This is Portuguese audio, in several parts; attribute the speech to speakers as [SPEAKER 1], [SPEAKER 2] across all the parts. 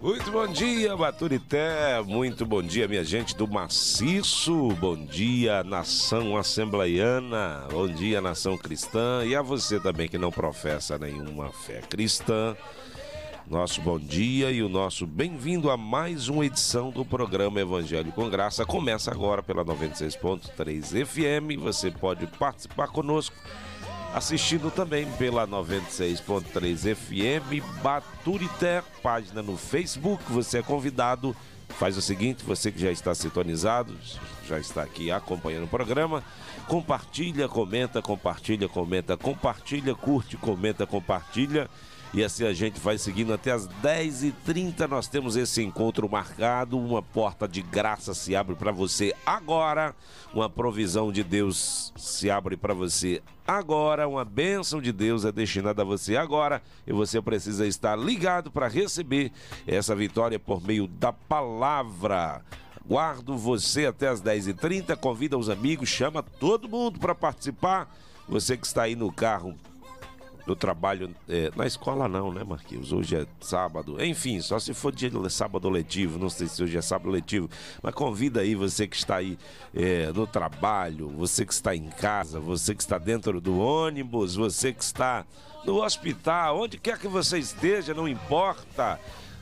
[SPEAKER 1] Muito bom dia, Baturité. Muito bom dia, minha gente do Maciço. Bom dia, nação assembleiana. Bom dia, nação cristã. E a você também que não professa nenhuma fé cristã. Nosso bom dia e o nosso bem-vindo a mais uma edição do programa Evangelho com Graça. Começa agora pela 96.3 FM. Você pode participar conosco assistindo também pela 96.3 FM Baturité, página no Facebook. Você é convidado. Faz o seguinte, você que já está sintonizado, já está aqui acompanhando o programa, compartilha, comenta, compartilha, comenta, compartilha, curte, comenta, compartilha e assim a gente vai seguindo até as 10h30. Nós temos esse encontro marcado. Uma porta de graça se abre para você agora. Uma provisão de Deus se abre para você agora. Uma bênção de Deus é destinada a você agora. E você precisa estar ligado para receber essa vitória por meio da palavra. Guardo você até as 10h30. Convida os amigos, chama todo mundo para participar. Você que está aí no carro no trabalho, é, na escola não, né, Marquinhos? Hoje é sábado. Enfim, só se for dia sábado letivo, não sei se hoje é sábado letivo, mas convida aí você que está aí é, no trabalho, você que está em casa, você que está dentro do ônibus, você que está no hospital, onde quer que você esteja, não importa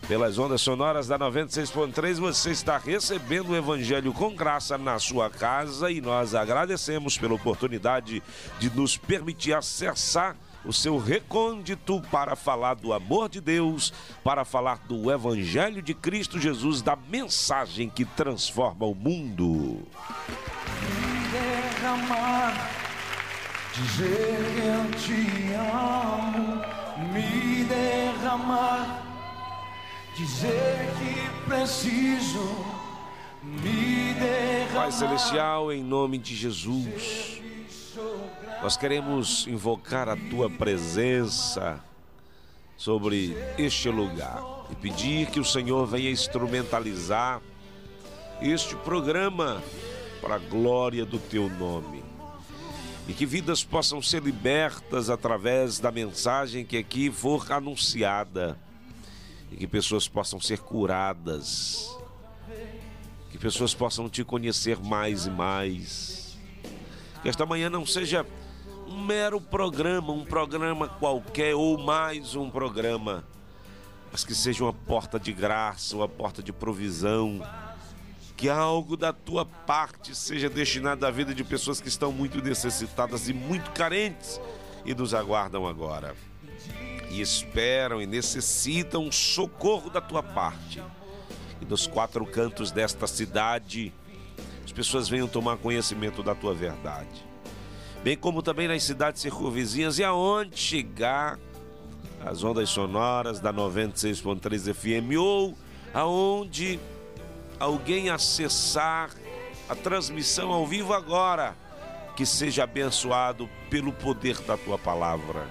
[SPEAKER 1] pelas ondas sonoras da 96.3, você está recebendo o Evangelho com graça na sua casa e nós agradecemos pela oportunidade de nos permitir acessar o seu recôndito para falar do amor de Deus, para falar do Evangelho de Cristo Jesus, da mensagem que transforma o mundo.
[SPEAKER 2] Me derramar, dizer que eu te amo, me derramar, dizer que preciso, me derramar.
[SPEAKER 1] Pai Celestial, em nome de Jesus. Nós queremos invocar a tua presença sobre este lugar e pedir que o Senhor venha instrumentalizar este programa para a glória do teu nome. E que vidas possam ser libertas através da mensagem que aqui for anunciada. E que pessoas possam ser curadas. Que pessoas possam te conhecer mais e mais. Que esta manhã não seja um mero programa, um programa qualquer ou mais um programa, mas que seja uma porta de graça, uma porta de provisão, que algo da tua parte seja destinado à vida de pessoas que estão muito necessitadas e muito carentes e nos aguardam agora. E esperam e necessitam socorro da tua parte. E dos quatro cantos desta cidade, as pessoas venham tomar conhecimento da tua verdade bem como também nas cidades circunvizinhas e aonde chegar as ondas sonoras da 96.3 FM ou aonde alguém acessar a transmissão ao vivo agora, que seja abençoado pelo poder da tua palavra,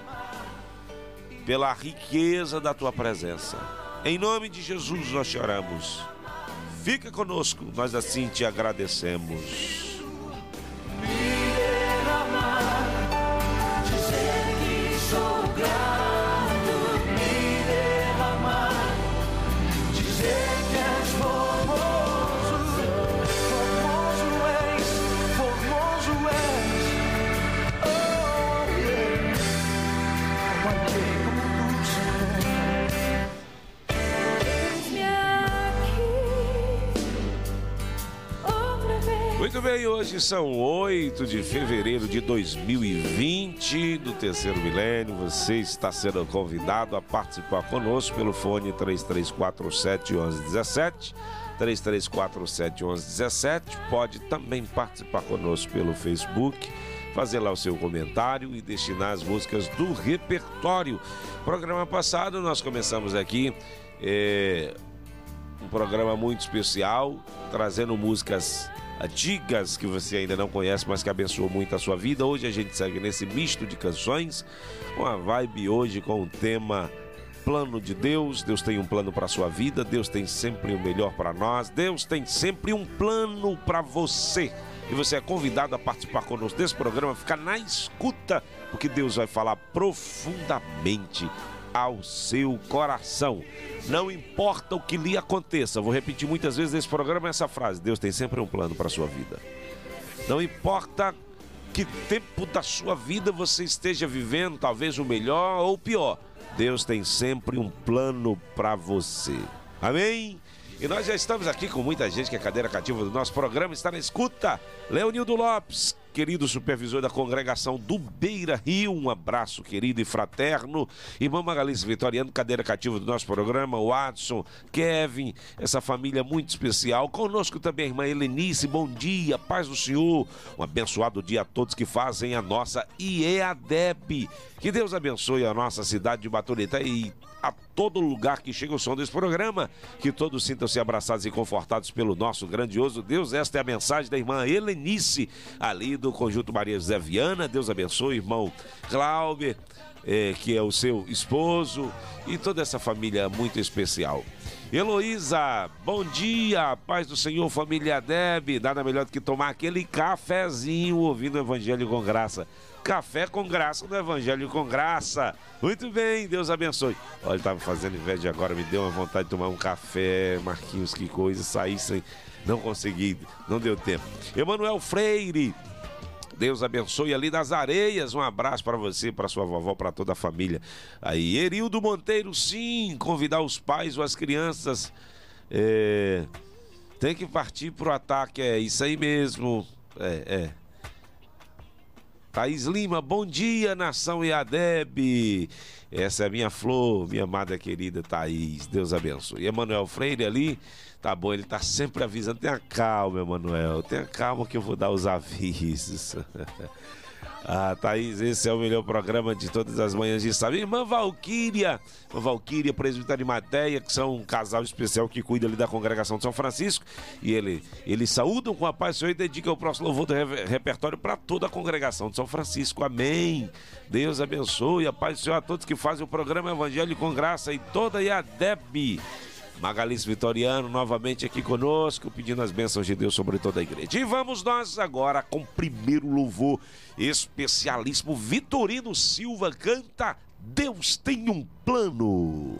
[SPEAKER 1] pela riqueza da tua presença. Em nome de Jesus nós choramos. Fica conosco, nós assim te agradecemos. Bem, hoje são 8 de fevereiro de 2020, do terceiro milênio. Você está sendo convidado a participar conosco pelo fone 3347 1117. 3347 1117. Pode também participar conosco pelo Facebook, fazer lá o seu comentário e destinar as músicas do repertório. Programa passado nós começamos aqui é, um programa muito especial, trazendo músicas antigas que você ainda não conhece, mas que abençoou muito a sua vida. Hoje a gente segue nesse misto de canções, com a vibe hoje com o tema plano de Deus. Deus tem um plano para a sua vida, Deus tem sempre o melhor para nós, Deus tem sempre um plano para você. E você é convidado a participar conosco desse programa, ficar na escuta, porque Deus vai falar profundamente ao seu coração. Não importa o que lhe aconteça, vou repetir muitas vezes nesse programa essa frase: Deus tem sempre um plano para a sua vida. Não importa que tempo da sua vida você esteja vivendo, talvez o melhor ou o pior, Deus tem sempre um plano para você. Amém? E nós já estamos aqui com muita gente que é cadeira cativa do nosso programa, está na escuta. Leonildo Lopes, querido supervisor da congregação do Beira Rio, um abraço querido e fraterno. Irmã Magalice Vitoriano, cadeira cativa do nosso programa, Watson, Kevin, essa família muito especial. Conosco também a irmã Helenice, bom dia, paz do Senhor. Um abençoado dia a todos que fazem a nossa IEADEB. Que Deus abençoe a nossa cidade de Baturita e a todo lugar que chega o som desse programa. Que todos sintam-se abraçados e confortados pelo nosso grandioso Deus. Esta é a mensagem da irmã Helenice, ali do Conjunto Maria José Viana. Deus abençoe, irmão Glauber, eh, que é o seu esposo, e toda essa família muito especial. Heloísa, bom dia, paz do Senhor, família Deb. Nada melhor do que tomar aquele cafezinho ouvindo o Evangelho com graça. Café com graça no Evangelho com graça. Muito bem, Deus abençoe. Olha, estava fazendo inveja agora, me deu uma vontade de tomar um café, Marquinhos, que coisa, saí sem. Não consegui, não deu tempo. Emanuel Freire, Deus abençoe ali das areias. Um abraço para você, para sua vovó, para toda a família. Aí, Erildo Monteiro, sim, convidar os pais ou as crianças. É, tem que partir pro ataque, é isso aí mesmo. É, é. Thaís Lima, bom dia, nação Iadeb. Essa é a minha flor, minha amada querida Thaís. Deus abençoe. Emanuel Freire ali, tá bom, ele tá sempre avisando. Tenha calma, Emanuel. Tenha calma que eu vou dar os avisos. Ah, Thaís, esse é o melhor programa de todas as manhãs de sábado. Irmã Valquíria, Valquíria, presbítero de que são um casal especial que cuida ali da congregação de São Francisco. E ele, eles saúdam com a paz do Senhor e dedicam o próximo louvor do repertório para toda a congregação de São Francisco. Amém. Deus abençoe a paz do Senhor a todos que fazem o programa Evangelho com Graça e toda a Deb. Magalice Vitoriano novamente aqui conosco, pedindo as bênçãos de Deus sobre toda a igreja. E vamos nós agora com o primeiro louvor especialíssimo. Vitorino Silva canta Deus tem um plano.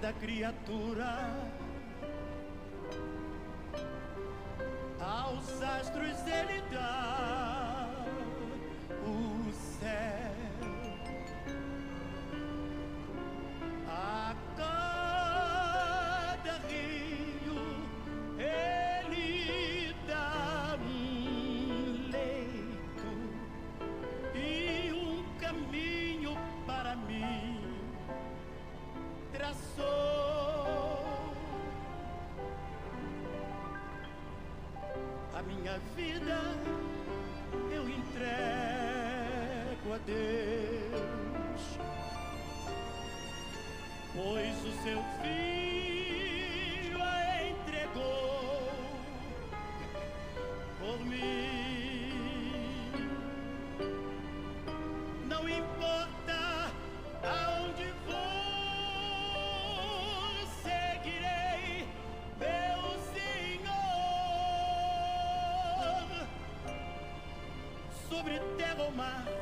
[SPEAKER 3] Cada criatura. Aos astros ele dá
[SPEAKER 4] my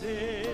[SPEAKER 4] say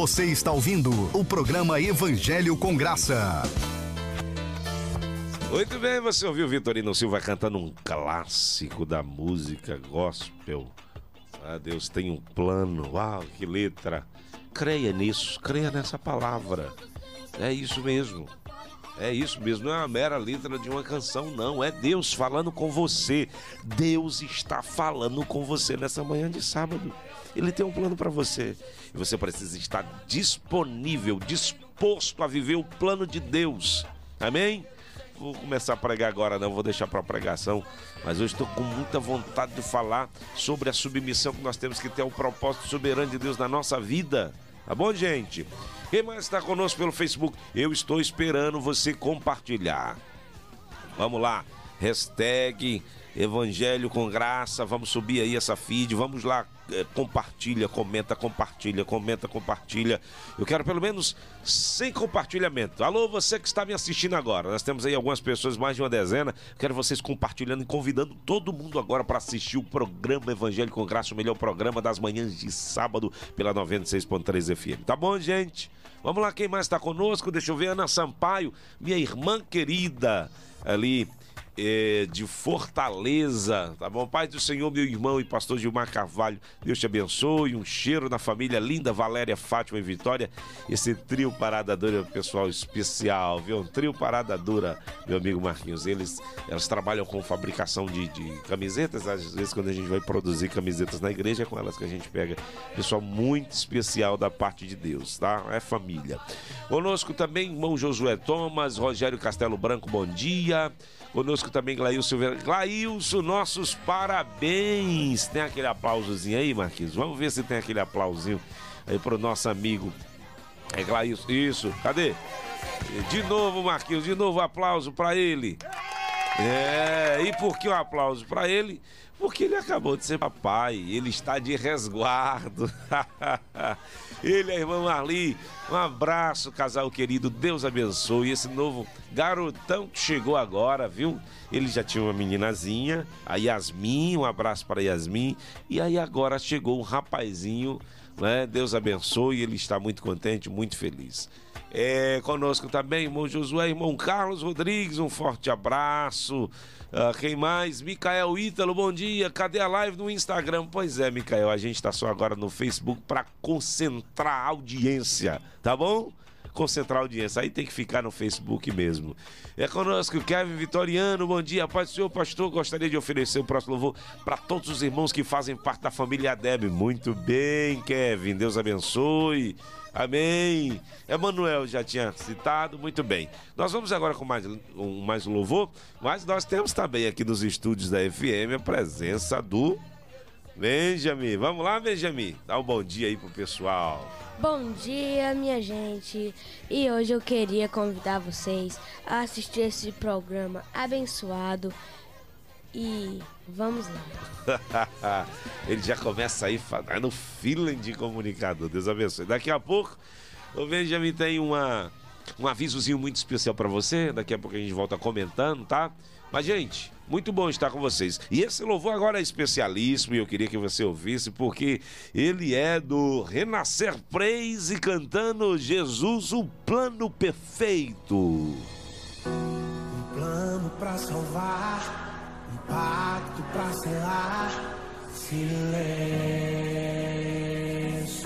[SPEAKER 5] Você está ouvindo o programa Evangelho com Graça.
[SPEAKER 1] Muito bem, você ouviu Vitorino Silva cantando um clássico da música gospel. Ah, Deus tem um plano. Uau, que letra. Creia nisso, creia nessa palavra. É isso mesmo. É isso mesmo, não é uma mera letra de uma canção, não. É Deus falando com você. Deus está falando com você nessa manhã de sábado. Ele tem um plano para você. E você precisa estar disponível, disposto a viver o plano de Deus. Amém? Vou começar a pregar agora, não vou deixar para pregação, mas eu estou com muita vontade de falar sobre a submissão que nós temos que ter ao propósito soberano de Deus na nossa vida. Tá bom, gente? Quem mais está conosco pelo Facebook? Eu estou esperando você compartilhar. Vamos lá, hashtag Evangelho com Graça, vamos subir aí essa feed, vamos lá, é, compartilha, comenta, compartilha, comenta, compartilha. Eu quero pelo menos 100 compartilhamento. Alô, você que está me assistindo agora, nós temos aí algumas pessoas, mais de uma dezena. Quero vocês compartilhando e convidando todo mundo agora para assistir o programa Evangelho com Graça, o melhor programa das manhãs de sábado pela 96.3 FM. Tá bom, gente? Vamos lá, quem mais está conosco? Deixa eu ver, Ana Sampaio, minha irmã querida, ali é, de Fortaleza, tá bom? Pai do Senhor, meu irmão e pastor Gilmar Carvalho, Deus te abençoe. Um cheiro na família linda, Valéria, Fátima e Vitória. Esse trio Parada Dura é um pessoal especial, viu? Um trio Parada Dura, meu amigo Marquinhos. Eles, elas trabalham com fabricação de, de camisetas. Às vezes, quando a gente vai produzir camisetas na igreja, é com elas que a gente pega. Pessoal muito especial da parte de Deus, tá? É família. Conosco também, irmão Josué Thomas, Rogério Castelo Branco, bom dia. Conosco também Glailson Silveira. Glailson, nossos parabéns. Tem aquele aplausozinho aí, Marquinhos? Vamos ver se tem aquele aplausinho aí pro nosso amigo. É Glailson. Isso, cadê? De novo, Marquinhos, de novo aplauso para ele. É, e por que o um aplauso para ele? Porque ele acabou de ser papai, ele está de resguardo. ele, a irmã Marli, um abraço, casal querido, Deus abençoe. Esse novo garotão que chegou agora, viu? Ele já tinha uma meninazinha, a Yasmin, um abraço para Yasmin. E aí agora chegou um rapazinho, né? Deus abençoe, ele está muito contente, muito feliz. É, conosco também, irmão Josué, irmão Carlos Rodrigues, um forte abraço. Uh, quem mais? Micael Ítalo, bom dia. Cadê a live no Instagram? Pois é, Micael, a gente está só agora no Facebook para concentrar a audiência, tá bom? Concentrar a audiência. Aí tem que ficar no Facebook mesmo. É conosco Kevin Vitoriano, bom dia. Paz do Senhor, pastor. Gostaria de oferecer o próximo louvor para todos os irmãos que fazem parte da família Deb. Muito bem, Kevin. Deus abençoe. Amém. Emanuel já tinha citado, muito bem. Nós vamos agora com mais um, mais um louvor, mas nós temos também aqui nos estúdios da FM a presença do Benjamin. Vamos lá, Benjamin. Dá um bom dia aí pro pessoal.
[SPEAKER 6] Bom dia, minha gente. E hoje eu queria convidar vocês a assistir esse programa abençoado. E vamos lá.
[SPEAKER 1] Ele já começa aí no feeling de comunicador. Deus abençoe. Daqui a pouco, o Benjamin tem uma, um avisozinho muito especial para você. Daqui a pouco a gente volta comentando, tá? Mas, gente, muito bom estar com vocês. E esse louvor agora é especialíssimo e eu queria que você ouvisse, porque ele é do Renascer Praise cantando Jesus, o plano perfeito.
[SPEAKER 2] Um plano para salvar um pacto pra selar, silêncio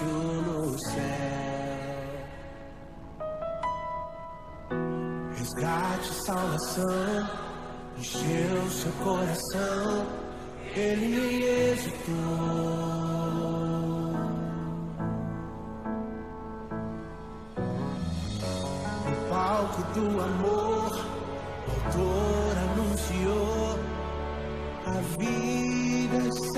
[SPEAKER 2] no céu. Resgate, salvação, encheu seu coração, ele me hesitou. No palco do amor
[SPEAKER 7] autor anunciou a vida e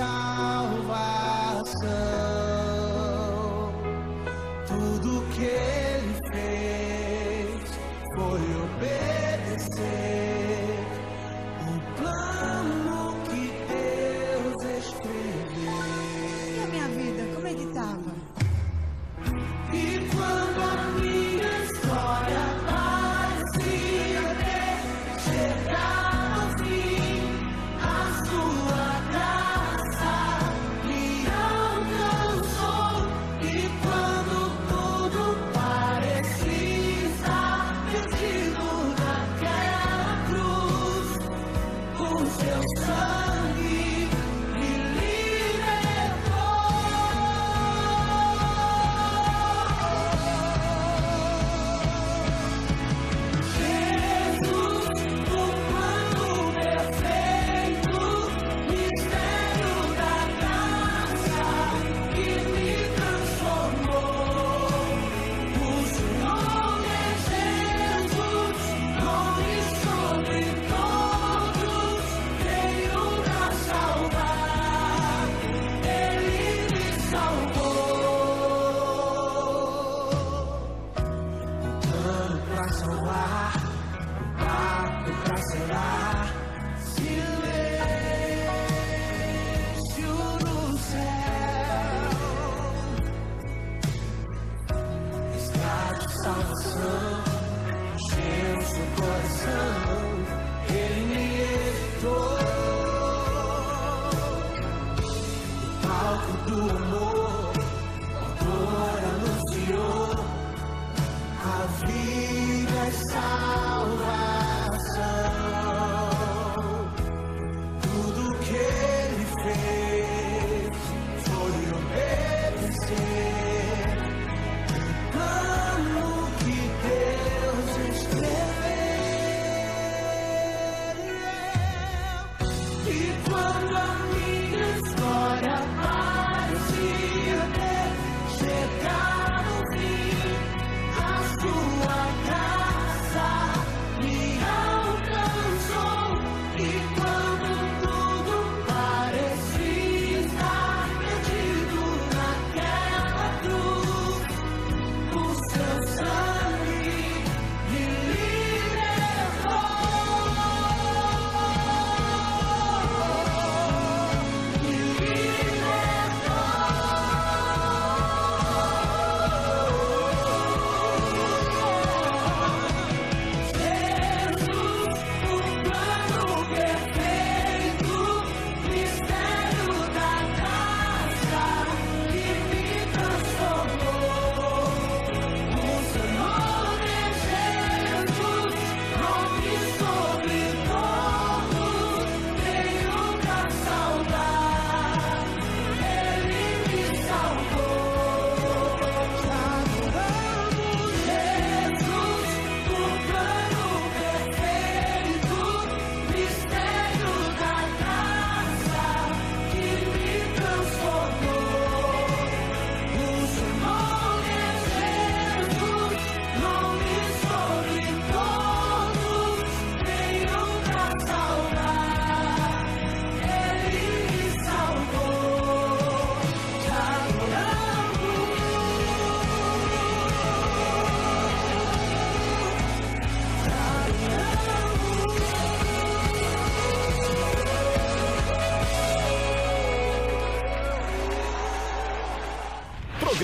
[SPEAKER 8] vida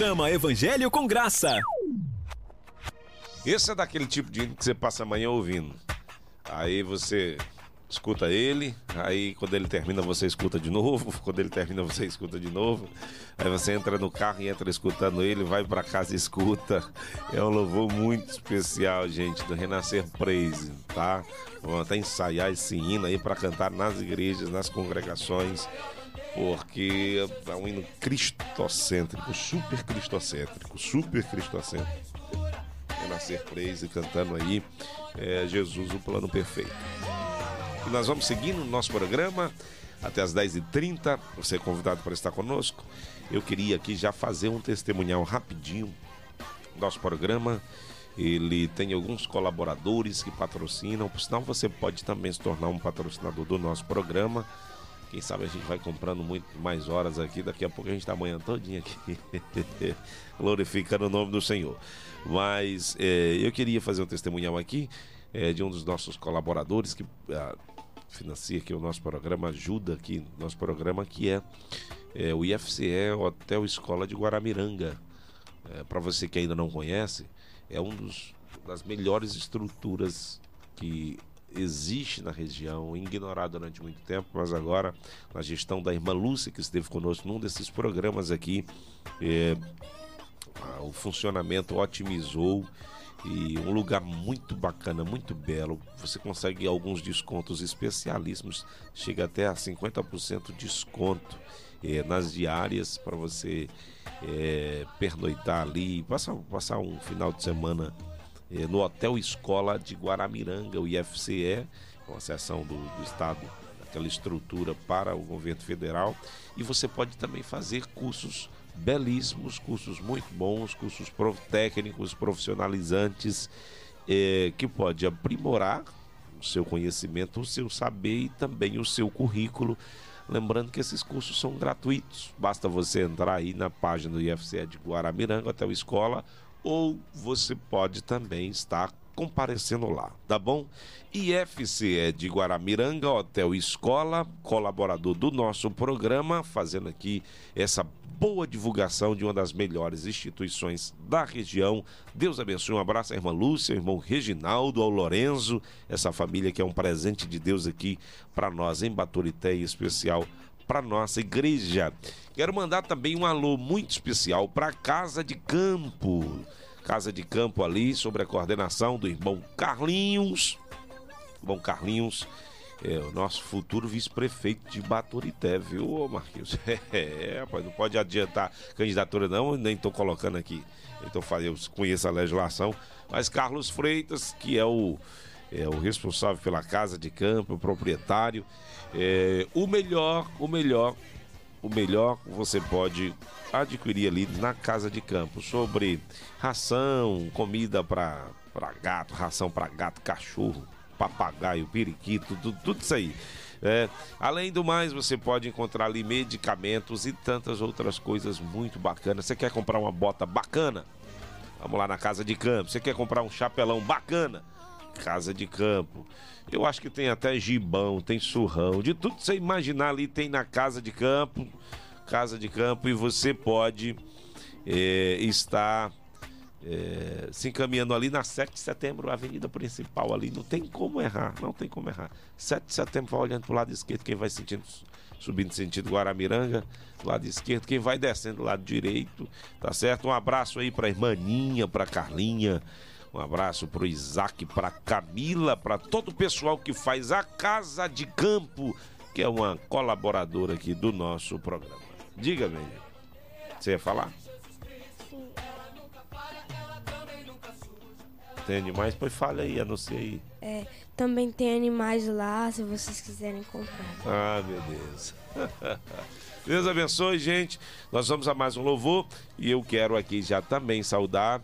[SPEAKER 9] Programa Evangelho com Graça.
[SPEAKER 1] Esse é daquele tipo de hino que você passa a manhã ouvindo. Aí você escuta ele, aí quando ele termina você escuta de novo, quando ele termina você escuta de novo. Aí você entra no carro e entra escutando ele, vai pra casa e escuta. É um louvor muito especial, gente, do Renascer Praise, tá? Vamos até ensaiar esse hino aí pra cantar nas igrejas, nas congregações. Porque é um hino cristocêntrico, super cristocêntrico, super cristocêntrico. Renascer Praise cantando aí é, Jesus, o plano perfeito. E nós vamos seguindo o nosso programa até as 10h30. Você é convidado para estar conosco. Eu queria aqui já fazer um testemunhal rapidinho. Nosso programa Ele tem alguns colaboradores que patrocinam. Por sinal, você pode também se tornar um patrocinador do nosso programa. Quem sabe a gente vai comprando muito mais horas aqui. Daqui a pouco a gente está amanhã todinha aqui. Glorificando o nome do Senhor. Mas é, eu queria fazer um testemunhal aqui é, de um dos nossos colaboradores que ah, financia aqui o nosso programa, ajuda aqui no nosso programa, que é, é o IFCE Hotel Escola de Guaramiranga. É, Para você que ainda não conhece, é um dos das melhores estruturas que existe na região, ignorado durante muito tempo, mas agora na gestão da irmã Lúcia, que esteve conosco num desses programas aqui, é, o funcionamento otimizou e um lugar muito bacana, muito belo. Você consegue alguns descontos especialíssimos, chega até a 50% de desconto eh, nas diárias para você eh, pernoitar ali, passar, passar um final de semana no Hotel Escola de Guaramiranga, o IFCE, uma seção do, do Estado, aquela estrutura para o governo federal. E você pode também fazer cursos belíssimos, cursos muito bons, cursos prof- técnicos, profissionalizantes, eh, que pode aprimorar o seu conhecimento, o seu saber e também o seu currículo. Lembrando que esses cursos são gratuitos, basta você entrar aí na página do IFCE de Guaramiranga até o escola, ou você pode também estar comparecendo lá, tá bom? IFCE de Guaramiranga, Hotel Escola, colaborador do nosso programa, fazendo aqui essa boa divulgação de uma das melhores instituições da região. Deus abençoe, um abraço à irmã Lúcia, ao irmão Reginaldo, ao Lorenzo, essa família que é um presente de Deus aqui para nós em Baturité, em especial para nossa igreja. Quero mandar também um alô muito especial para Casa de Campo. Casa de Campo ali, sobre a coordenação do irmão Carlinhos. Irmão Carlinhos, é o nosso futuro vice-prefeito de Baturité, viu, Marquinhos? É, rapaz, não pode adiantar candidatura não, nem estou colocando aqui. Então eu conheço a legislação, mas Carlos Freitas, que é o é o responsável pela casa de campo, o proprietário. É, o melhor, o melhor, o melhor você pode adquirir ali na casa de campo sobre ração, comida para gato, ração para gato, cachorro, papagaio, periquito, tudo, tudo isso aí. É, além do mais, você pode encontrar ali medicamentos e tantas outras coisas muito bacanas. Você quer comprar uma bota bacana? Vamos lá na casa de campo. Você quer comprar um chapelão bacana? Casa de campo. Eu acho que tem até gibão, tem surrão, de tudo que você imaginar ali tem na casa de campo. Casa de campo e você pode é, estar é, se encaminhando ali na 7 de setembro, avenida principal ali. Não tem como errar, não tem como errar. 7 de setembro, vai olhando pro lado esquerdo, quem vai sentindo, subindo sentido Guaramiranga, do lado esquerdo, quem vai descendo do lado direito, tá certo? Um abraço aí pra irmaninha, pra Carlinha. Um abraço pro Isaac, pra Camila, pra todo o pessoal que faz a Casa de Campo, que é uma colaboradora aqui do nosso programa. Diga, menino. Você ia falar? Tem animais? Pois fala aí, anuncia aí.
[SPEAKER 6] É, também tem animais lá, se vocês quiserem comprar.
[SPEAKER 1] Ah, meu Deus. Deus abençoe, gente. Nós vamos a mais um louvor e eu quero aqui já também saudar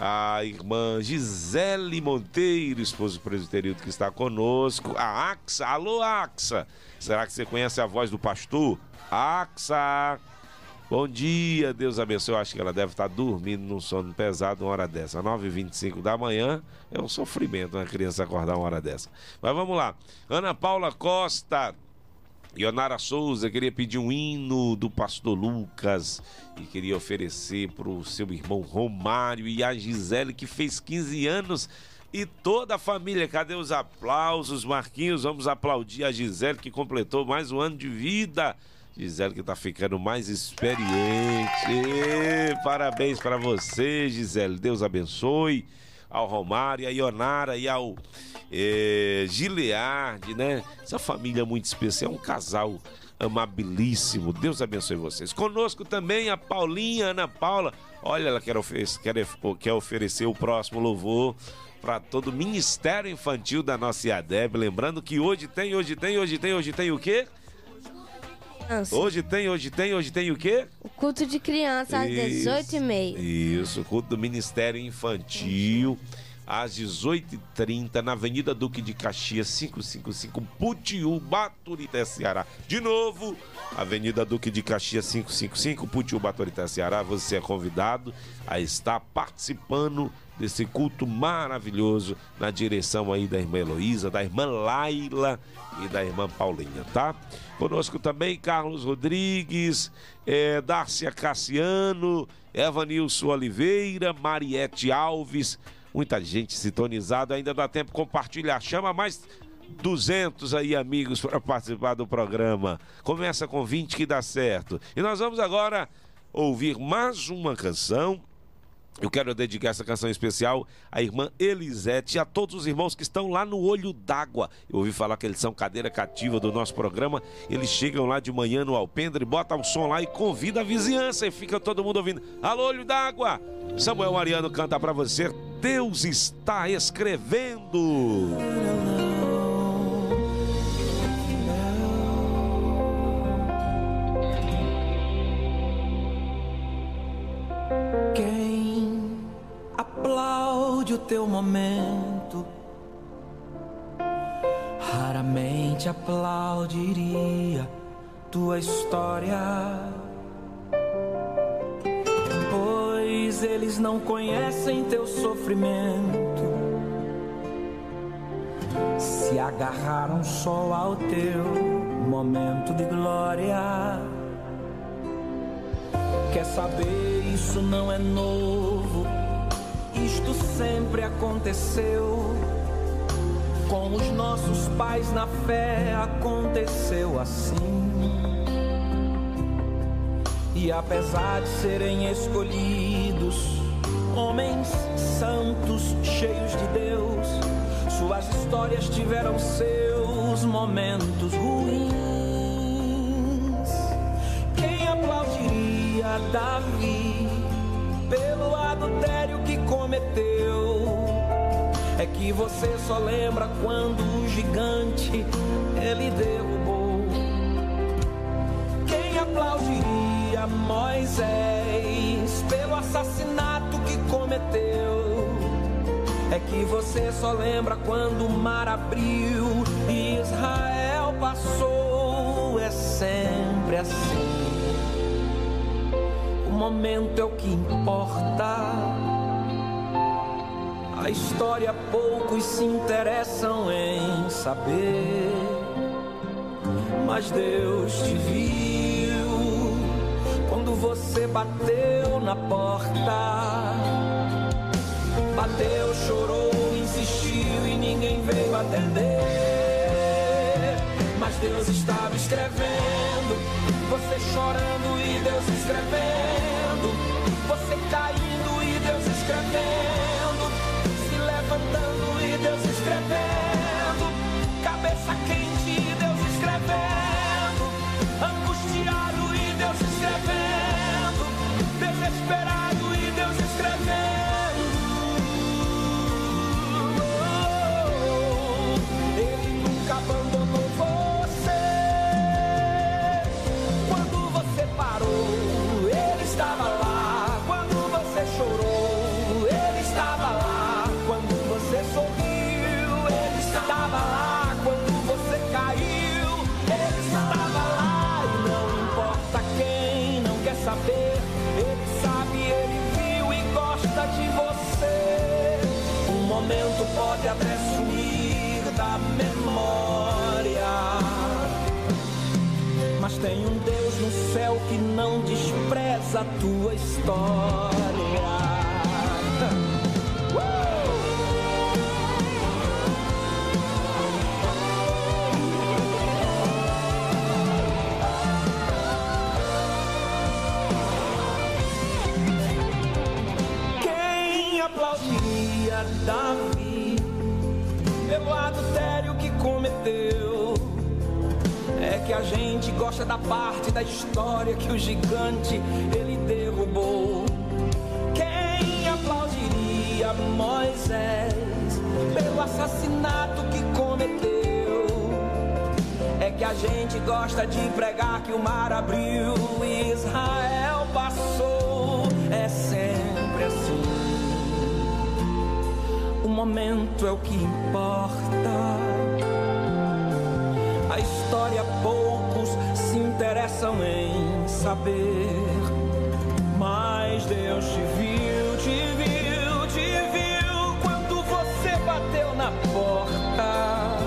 [SPEAKER 1] a irmã Gisele Monteiro, esposa do presbiteriano que está conosco. A Axa, alô Axa. Será que você conhece a voz do pastor? Axa. Bom dia, Deus abençoe. Eu acho que ela deve estar dormindo num sono pesado uma hora dessa. 9h25 da manhã é um sofrimento uma criança acordar uma hora dessa. Mas vamos lá. Ana Paula Costa. Ionara Souza queria pedir um hino do pastor Lucas e queria oferecer para o seu irmão Romário e a Gisele, que fez 15 anos, e toda a família. Cadê os aplausos, Marquinhos? Vamos aplaudir a Gisele, que completou mais um ano de vida. Gisele que tá ficando mais experiente. Ê, parabéns para você, Gisele. Deus abençoe. Ao Romário, a Ionara e ao Gilead, né? Essa família muito especial, um casal amabilíssimo. Deus abençoe vocês. Conosco também a Paulinha, Ana Paula. Olha, ela quer, oferecer, quer, quer oferecer o próximo louvor para todo o Ministério Infantil da nossa IADEB. Lembrando que hoje tem, hoje tem, hoje tem, hoje tem o quê?
[SPEAKER 6] Criança.
[SPEAKER 1] Hoje tem, hoje tem, hoje tem o quê?
[SPEAKER 6] O culto de criança às
[SPEAKER 1] Isso.
[SPEAKER 6] 18h30.
[SPEAKER 1] Isso, culto do Ministério Infantil, às 18h30, na Avenida Duque de Caxias, 555, Putiú, Baturité, Ceará. De novo, Avenida Duque de Caxias, 555, Putiú, Baturité, Ceará. Você é convidado a estar participando desse culto maravilhoso na direção aí da irmã Heloísa, da irmã Laila e da irmã Paulinha, tá? Conosco também Carlos Rodrigues, eh, Dárcia Cassiano, Evanilson Oliveira, Mariette Alves, muita gente sintonizada, ainda dá tempo compartilhar. Chama mais 200 aí amigos para participar do programa. Começa com 20 que dá certo. E nós vamos agora ouvir mais uma canção eu quero dedicar essa canção especial à irmã Elisete e a todos os irmãos que estão lá no Olho d'Água. Eu ouvi falar que eles são cadeira cativa do nosso programa. Eles chegam lá de manhã no Alpendre, botam o som lá e convida a vizinhança e fica todo mundo ouvindo. Alô, Olho d'Água! Samuel Mariano canta pra você. Deus está escrevendo.
[SPEAKER 10] Quem aplaude o teu momento raramente aplaudiria tua história. Pois eles não conhecem teu sofrimento, se agarraram só ao teu momento de glória. Quer saber, isso não é novo. Isto sempre aconteceu. Com os nossos pais na fé aconteceu assim. E apesar de serem escolhidos, homens santos, cheios de Deus, suas histórias tiveram seus momentos ruins. Quem aplaudiria Davi pelo adultério cometeu? É que você só lembra quando o gigante ele derrubou. Quem aplaudiria Moisés pelo assassinato que cometeu? É que você só lembra quando o mar abriu e Israel passou. É sempre assim. O momento é o que importa. A história poucos se interessam em saber. Mas Deus te viu quando você bateu na porta. Bateu, chorou, insistiu e ninguém veio atender. Mas Deus estava escrevendo, você chorando e Deus escrevendo, momento pode até sumir da memória. Mas tem um Deus no céu que não despreza a tua história. Davi pelo adultério que cometeu? É que a gente gosta da parte da história que o gigante ele derrubou. Quem aplaudiria Moisés pelo assassinato que cometeu? É que a gente gosta de pregar que o mar abriu Israel momento é o que importa. A história poucos se interessam em saber. Mas Deus te viu, te viu, te viu quando você bateu na porta.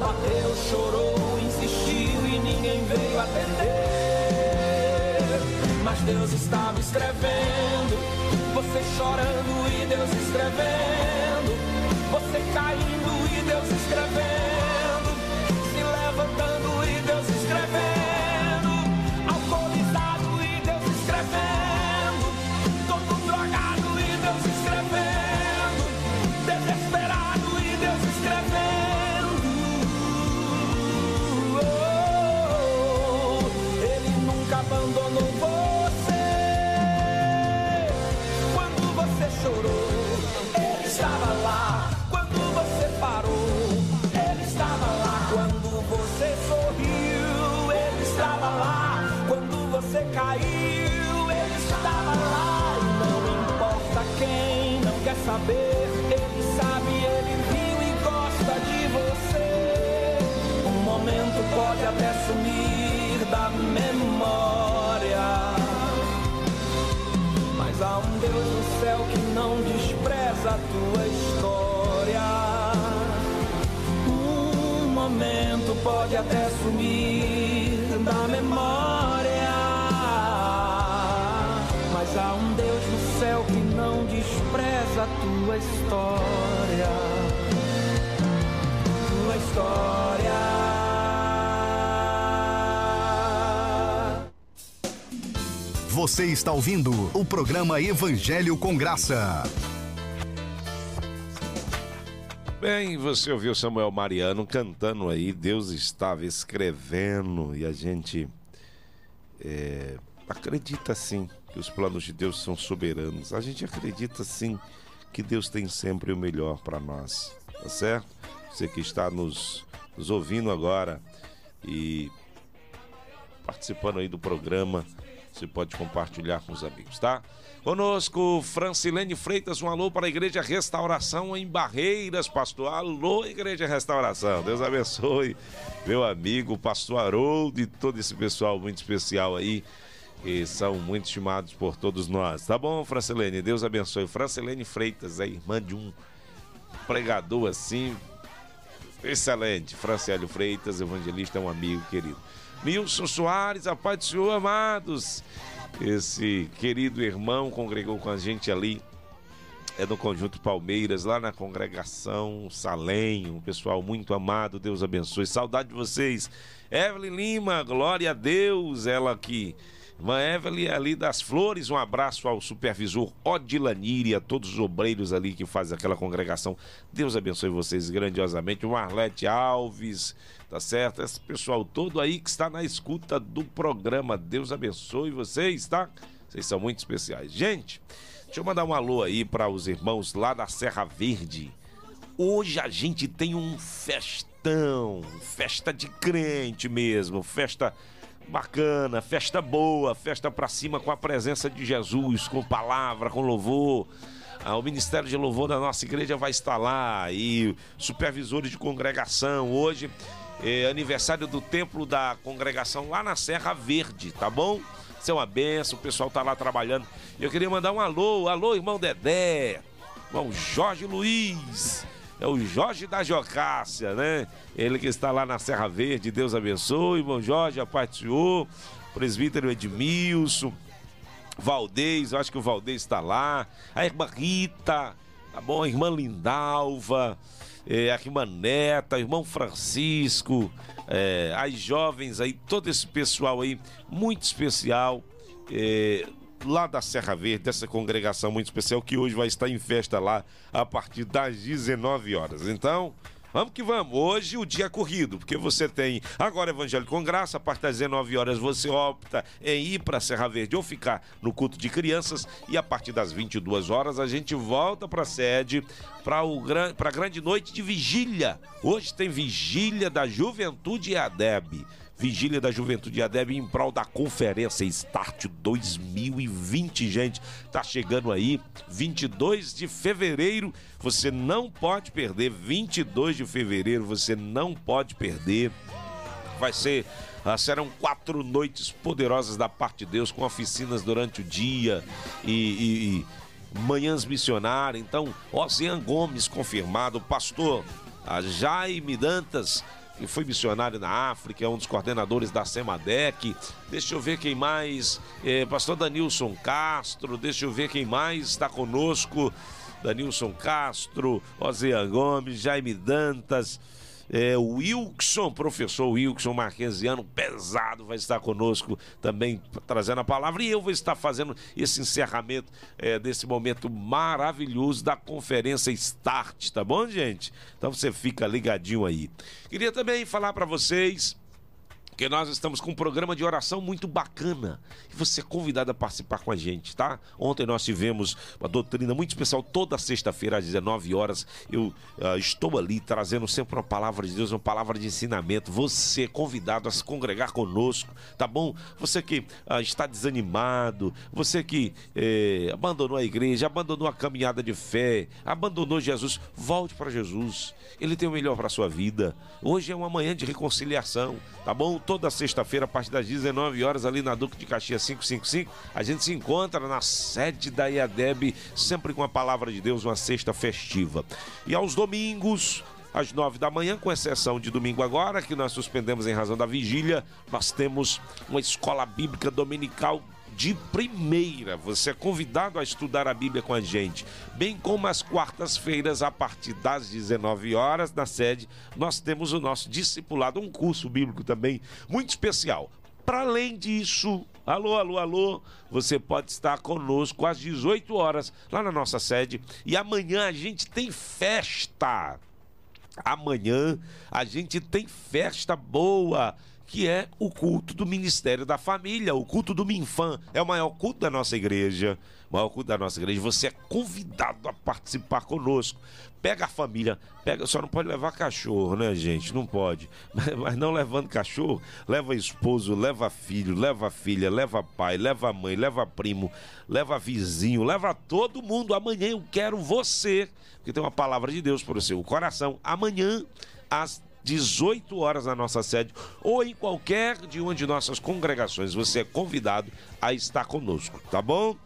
[SPEAKER 10] Bateu, chorou, insistiu e ninguém veio atender. Mas Deus estava escrevendo, você chorando e Deus escrevendo, e Deus caiu, ele estava lá. E não importa quem não quer saber, ele sabe, ele viu e gosta de você. Um momento pode até sumir da memória. Mas há um Deus no céu que não despreza a tua história. Um momento pode até sumir história. Tua história.
[SPEAKER 5] Você está ouvindo o programa Evangelho com Graça.
[SPEAKER 1] Bem, você ouviu Samuel Mariano cantando aí, Deus estava escrevendo e a gente é, acredita sim que os planos de Deus são soberanos. A gente acredita sim que Deus tem sempre o melhor para nós, tá certo? Você que está nos, nos ouvindo agora e participando aí do programa, você pode compartilhar com os amigos, tá? Conosco, Francilene Freitas, um alô para a Igreja Restauração em Barreiras, pastor. Alô, Igreja Restauração. Deus abençoe, meu amigo, pastor Haroldo e todo esse pessoal muito especial aí, que são muito estimados por todos nós. Tá bom, Francilene? Deus abençoe. Francilene Freitas é irmã de um pregador assim, excelente. Francélio Freitas, evangelista, é um amigo querido. Milson Soares, a paz do Senhor, amados. Esse querido irmão congregou com a gente ali, é no Conjunto Palmeiras, lá na congregação Salém, um pessoal muito amado, Deus abençoe. Saudade de vocês. Evelyn Lima, glória a Deus, ela que. Irmã Evelyn ali das Flores, um abraço ao supervisor Odilanir e a todos os obreiros ali que fazem aquela congregação. Deus abençoe vocês grandiosamente. O Arlete Alves, tá certo? Esse pessoal todo aí que está na escuta do programa. Deus abençoe vocês, tá? Vocês são muito especiais. Gente, deixa eu mandar um alô aí para os irmãos lá da Serra Verde. Hoje a gente tem um festão, festa de crente mesmo, festa bacana, festa boa, festa pra cima com a presença de Jesus, com palavra, com louvor. Ah, o Ministério de Louvor da nossa igreja vai estar lá e supervisores de congregação. Hoje é aniversário do templo da congregação lá na Serra Verde, tá bom? Isso é uma benção, o pessoal tá lá trabalhando. Eu queria mandar um alô, alô, irmão Dedé, irmão Jorge Luiz, é o Jorge da Jocácia, né? Ele que está lá na Serra Verde, Deus abençoe, irmão Jorge, a paz do Senhor, presbítero Edmilson, Valdez, eu acho que o Valdez está lá, a irmã Rita, tá bom? A irmã Lindalva, é, a irmã Neta, irmão Francisco, é, as jovens aí, todo esse pessoal aí, muito especial, é, lá da Serra Verde, dessa congregação muito especial que hoje vai estar em festa lá a partir das 19 horas. Então, Vamos que vamos. Hoje o dia é corrido, porque você tem agora Evangelho com Graça, a partir das 19 horas você opta em ir para Serra Verde ou ficar no culto de crianças e a partir das 22 horas a gente volta para a sede para a grande noite de vigília. Hoje tem vigília da Juventude EADEB. Vigília da Juventude ADEB em prol da Conferência Start 2020, gente. Tá chegando aí, 22 de fevereiro, você não pode perder. 22 de fevereiro, você não pode perder. Vai ser ah, serão quatro noites poderosas da parte de Deus, com oficinas durante o dia e, e, e manhãs missionárias. Então, Ozean Gomes confirmado, pastor a Jaime Dantas que foi missionário na África, é um dos coordenadores da SEMADEC. Deixa eu ver quem mais. É, Pastor Danilson Castro, deixa eu ver quem mais está conosco. Danilson Castro, Ozean Gomes, Jaime Dantas. É, o Wilson, professor Wilson Marquesiano, pesado, vai estar conosco também trazendo a palavra. E eu vou estar fazendo esse encerramento é, desse momento maravilhoso da conferência Start, tá bom, gente? Então você fica ligadinho aí. Queria também falar para vocês porque nós estamos com um programa de oração muito bacana. E você é convidado a participar com a gente, tá? Ontem nós tivemos uma doutrina muito especial, toda sexta-feira às 19 horas. Eu uh, estou ali trazendo sempre uma palavra de Deus, uma palavra de ensinamento. Você é convidado a se congregar conosco, tá bom? Você que uh, está desanimado, você que eh, abandonou a igreja, abandonou a caminhada de fé, abandonou Jesus, volte para Jesus. Ele tem o melhor para sua vida. Hoje é uma manhã de reconciliação, tá bom? Toda sexta-feira, a partir das 19 horas, ali na Duque de Caxias 555. A gente se encontra na sede da IADEB, sempre com a palavra de Deus, uma sexta festiva. E aos domingos, às nove da manhã, com exceção de domingo agora, que nós suspendemos em razão da vigília, nós temos uma escola bíblica dominical de primeira. Você é convidado a estudar a Bíblia com a gente, bem como às quartas-feiras, a partir das 19 horas, na sede, nós temos o nosso discipulado, um curso bíblico também muito especial. Para além disso, alô, alô, alô, você pode estar conosco às 18 horas lá na nossa sede e amanhã a gente tem festa. Amanhã a gente tem festa boa que é o culto do Ministério da Família, o culto do Minfam. É o maior culto da nossa igreja. O maior culto da nossa igreja. Você é convidado a participar conosco. Pega a família, pega, só não pode levar cachorro, né, gente? Não pode. Mas não levando cachorro, leva esposo, leva filho, leva filha, leva pai, leva mãe, leva primo, leva vizinho, leva todo mundo. Amanhã eu quero você, porque tem uma palavra de Deus para o seu coração. Amanhã às 18 horas na nossa sede ou em qualquer de uma de nossas congregações. Você é convidado a estar conosco, tá bom?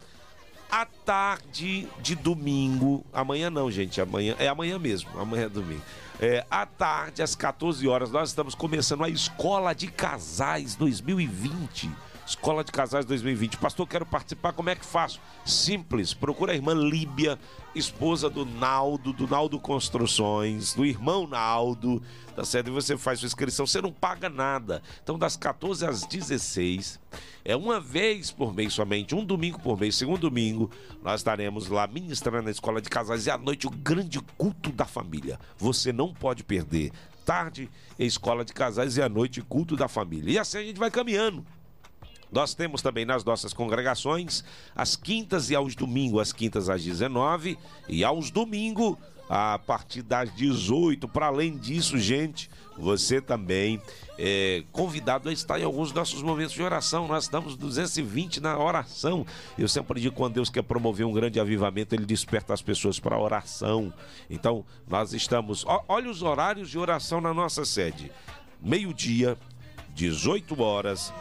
[SPEAKER 1] À tarde de domingo, amanhã não, gente, amanhã é amanhã mesmo, amanhã é domingo. É, à tarde, às 14 horas, nós estamos começando a Escola de Casais 2020 Escola de Casais 2020. Pastor, quero participar, como é que faço? Simples, procura a irmã Líbia, esposa do Naldo, do Naldo Construções, do irmão Naldo, tá certo? E você faz sua inscrição, você não paga nada. Então, das 14 às 16, é uma vez por mês somente, um domingo por mês, segundo domingo, nós estaremos lá ministrando na Escola de Casais e à noite o grande culto da família. Você não pode perder. Tarde, escola de casais e à noite, culto da família. E assim a gente vai caminhando nós temos também nas nossas congregações, às quintas e aos domingos, às quintas às 19 e aos domingos a partir das 18. Para além disso, gente, você também é convidado a estar em alguns dos nossos momentos de oração. Nós estamos 220 na oração. Eu sempre digo quando Deus quer promover um grande avivamento, ele desperta as pessoas para a oração. Então, nós estamos. Olha os horários de oração na nossa sede: meio-dia, 18 horas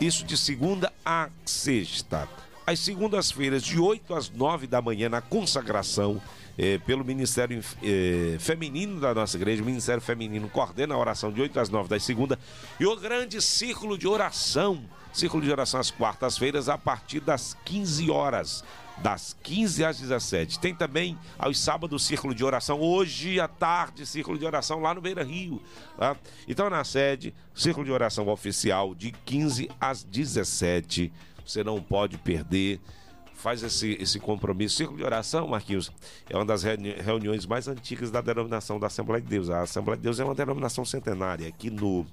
[SPEAKER 1] isso de segunda a sexta. Às segundas-feiras, de 8 às 9 da manhã, na consagração, eh, pelo Ministério eh, Feminino da nossa igreja. O Ministério Feminino coordena a oração de 8 às 9 da segunda. E o grande círculo de oração. Círculo de oração às quartas-feiras, a partir das 15 horas das 15 às 17. Tem também aos sábados círculo de oração, hoje à tarde, círculo de oração lá no Beira Rio. Tá? Então, na sede, círculo de oração oficial de 15 às 17. Você não pode perder. faz esse, esse compromisso. Círculo de oração, Marquinhos, é uma das reuni- reuniões mais antigas da denominação da Assembleia de Deus. A Assembleia de Deus é uma denominação centenária. Aqui no,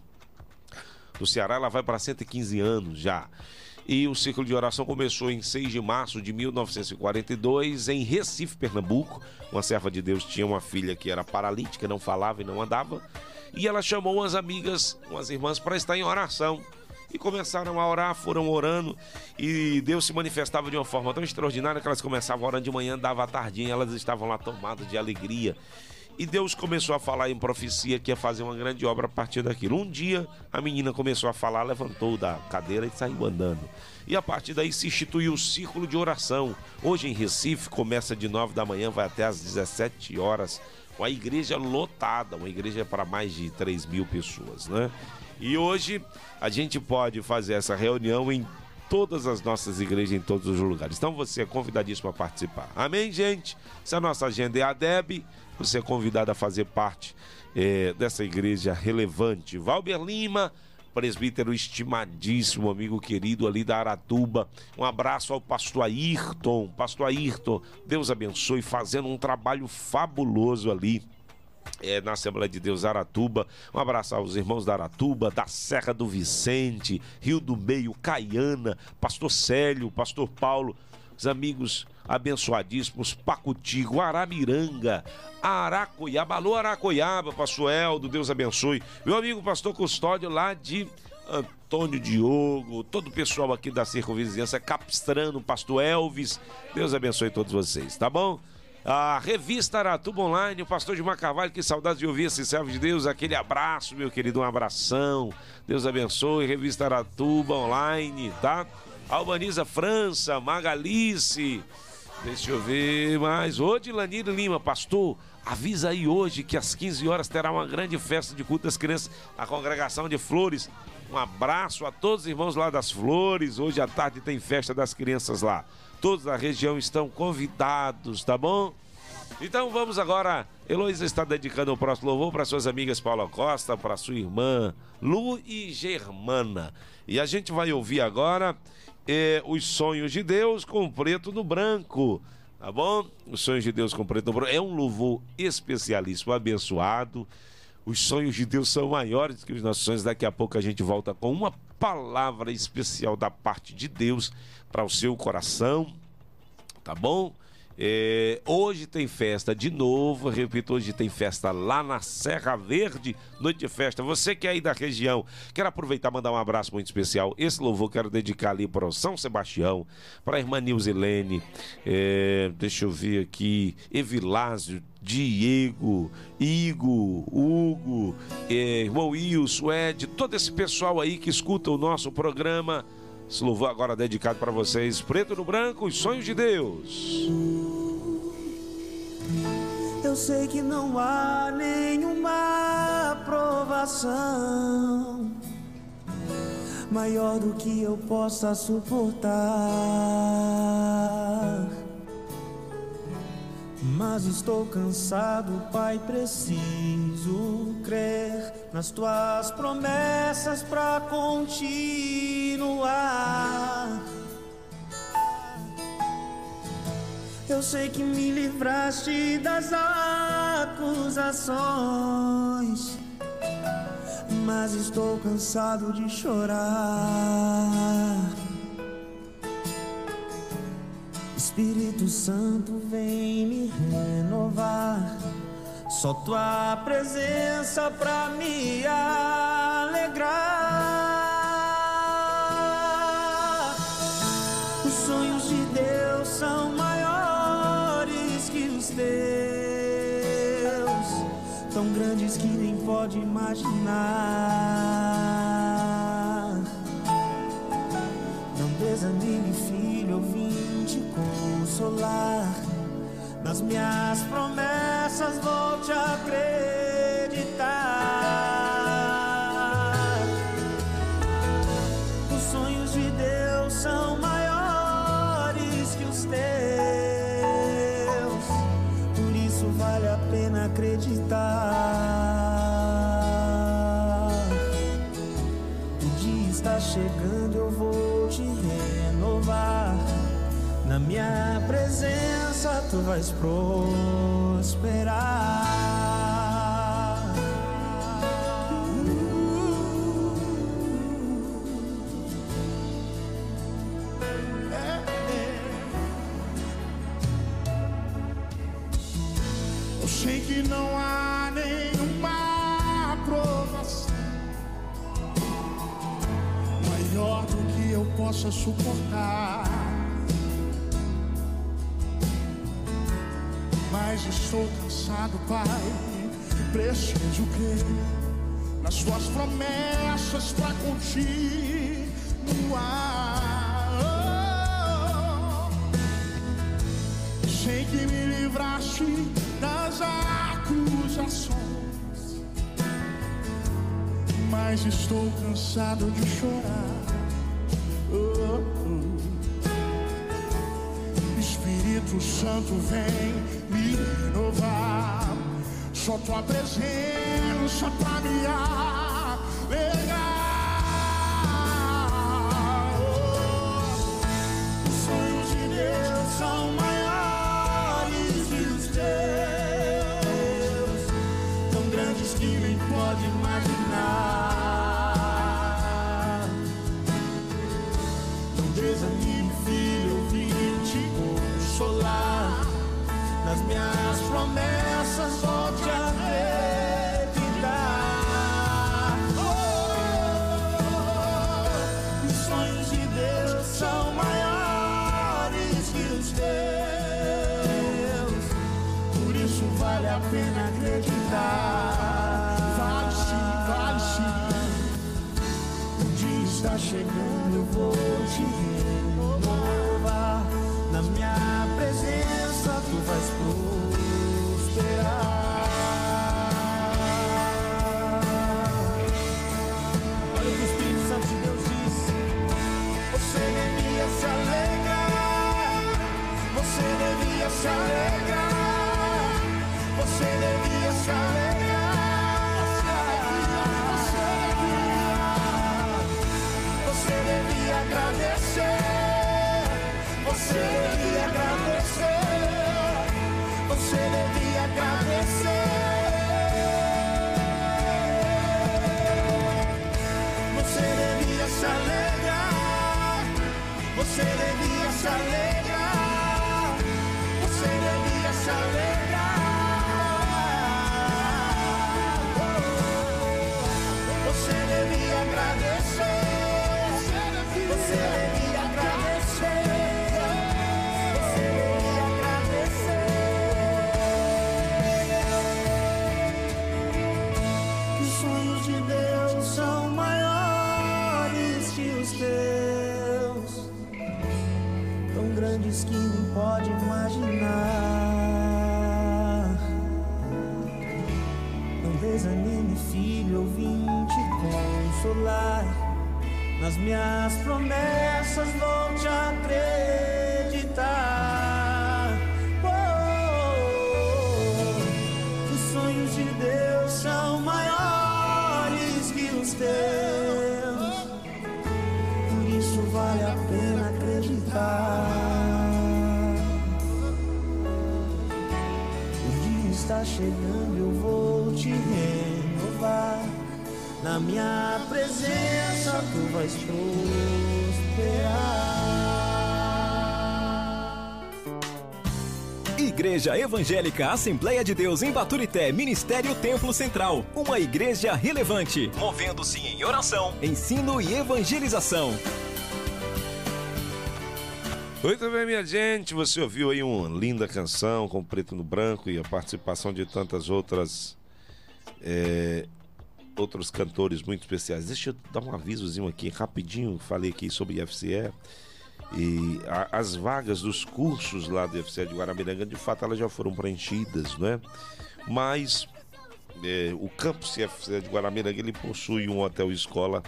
[SPEAKER 1] no Ceará ela vai para 115 anos já. E o círculo de oração começou em 6 de março de 1942 em Recife, Pernambuco. Uma serva de Deus tinha uma filha que era paralítica, não falava e não andava. E ela chamou umas amigas, umas irmãs, para estar em oração. E começaram a orar, foram orando. E Deus se manifestava de uma forma tão extraordinária que elas começavam orando de manhã, dava a tardinha, elas estavam lá tomadas de alegria. E Deus começou a falar em profecia que ia fazer uma grande obra a partir daquilo. Um dia a menina começou a falar, levantou da cadeira e saiu andando. E a partir daí se instituiu o círculo de oração. Hoje em Recife começa de 9 da manhã, vai até às 17 horas. Uma igreja lotada, uma igreja para mais de 3 mil pessoas, né? E hoje a gente pode fazer essa reunião em todas as nossas igrejas, em todos os lugares. Então você é convidadíssimo a participar. Amém, gente? Se a nossa agenda é a DEB, você é convidado a fazer parte eh, dessa igreja relevante. Valber Lima, presbítero estimadíssimo, amigo querido ali da Aratuba. Um abraço ao pastor Ayrton. Pastor Ayrton, Deus abençoe, fazendo um trabalho fabuloso ali é, na Assembleia de Deus Aratuba. Um abraço aos irmãos da Aratuba, da Serra do Vicente, Rio do Meio, Caiana, Pastor Célio, Pastor Paulo, os amigos abençoadíssimos, Pacuti, Guaramiranga, Aracoiaba, alô Aracoiaba, Pastor Eldo, Deus abençoe. Meu amigo Pastor Custódio lá de Antônio Diogo, todo o pessoal aqui da circunvizinhança, Capistrano, Pastor Elvis, Deus abençoe todos vocês, tá bom? A revista Aratuba Online, o pastor de Carvalho, que saudade de ouvir esse servo de Deus. Aquele abraço, meu querido, um abração. Deus abençoe. Revista Aratuba Online, tá? Albaniza França, Magalice. Deixa eu ver mais. Hoje, Lanir Lima, pastor. Avisa aí hoje que às 15 horas terá uma grande festa de culto das crianças, a congregação de Flores. Um abraço a todos os irmãos lá das Flores. Hoje à tarde tem festa das crianças lá. Todos da região estão convidados, tá bom? Então vamos agora. Heloísa está dedicando o próximo louvor para suas amigas Paula Costa, para sua irmã Lu e Germana. E a gente vai ouvir agora eh, Os Sonhos de Deus com preto no branco. Tá bom? Os Sonhos de Deus com preto no branco. É um louvor especialíssimo, abençoado. Os sonhos de Deus são maiores que os nossos sonhos. Daqui a pouco a gente volta com uma palavra especial da parte de Deus para o seu coração. Tá bom? É, hoje tem festa de novo, repito, hoje tem festa lá na Serra Verde, noite de festa. Você que é aí da região, quer aproveitar e mandar um abraço muito especial. Esse louvor quero dedicar ali para o São Sebastião, para a irmã Nilzilene, é, deixa eu ver aqui, Evilásio, Diego, Igo, Hugo, é, irmão Wilson, Ed, todo esse pessoal aí que escuta o nosso programa. Esse louvor agora dedicado para vocês, preto no branco, os sonhos de Deus.
[SPEAKER 4] Eu sei que não há nenhuma provação maior do que eu possa suportar. Mas estou cansado, Pai, preciso crer nas tuas promessas para continuar. Eu sei que me livraste das acusações, mas estou cansado de chorar. Espírito Santo, vem me renovar. Só tua presença pra me alegrar. Os sonhos de Deus são maiores que os teus, tão grandes que nem pode imaginar. Não desanime, filho, te consolar. Nas minhas promessas vou te acreditar.
[SPEAKER 8] Tu vais prosperar.
[SPEAKER 4] Eu sei que não há nenhuma provação maior do que eu possa suportar. Mas estou cansado, Pai. Preciso crer nas Suas promessas para continuar. Sei que me livraste das acusações, mas estou cansado de chorar. Espírito Santo vem me renovar. Só tua presença pra me
[SPEAKER 9] Igreja Evangélica Assembleia de Deus em Baturité, Ministério Templo Central. Uma igreja relevante, movendo-se em oração, ensino e evangelização.
[SPEAKER 1] Muito bem, minha gente, você ouviu aí uma linda canção com preto no branco e a participação de tantas outras é, outros cantores muito especiais. Deixa eu dar um avisozinho aqui rapidinho, falei aqui sobre IFCE e a- as vagas dos cursos lá do IFCE de Guaramiranga, de fato elas já foram preenchidas, né? Mas é, o campus IFCE de Guaramiranga ele possui um hotel escola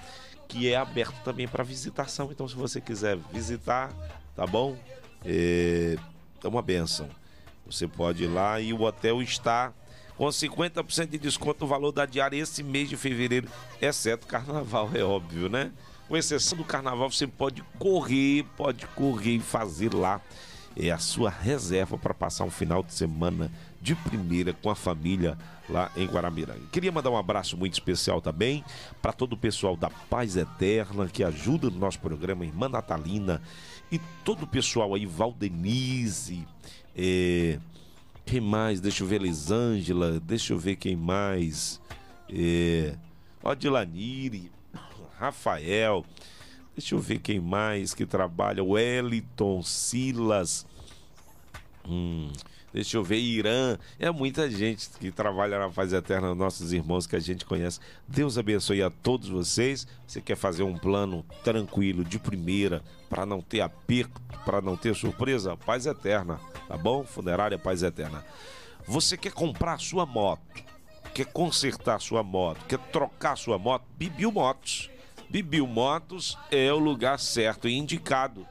[SPEAKER 1] que é aberto também para visitação. Então, se você quiser visitar, tá bom? É, é uma benção. Você pode ir lá e o hotel está com 50% de desconto no valor da diária esse mês de fevereiro, exceto carnaval, é óbvio, né? Com exceção do carnaval, você pode correr, pode correr e fazer lá é a sua reserva para passar um final de semana de primeira com a família lá em Guaramiranga. Queria mandar um abraço muito especial também para todo o pessoal da Paz Eterna que ajuda no nosso programa, Irmã Natalina e todo o pessoal aí, Valdenise, é, quem mais? Deixa eu ver, Elisângela, deixa eu ver quem mais. É, Odilanire, Rafael, deixa eu ver quem mais que trabalha. Wellington, Silas, hum, deixa eu ver, Irã. É muita gente que trabalha na Paz Eterna, nossos irmãos que a gente conhece. Deus abençoe a todos vocês. Você quer fazer um plano tranquilo, de primeira, para não ter aperto, para não ter surpresa? Paz Eterna, tá bom? Funerária Paz Eterna. Você quer comprar sua moto? quer consertar sua moto, quer trocar sua moto, Bibil Motos. Bibil Motos é o lugar certo e indicado.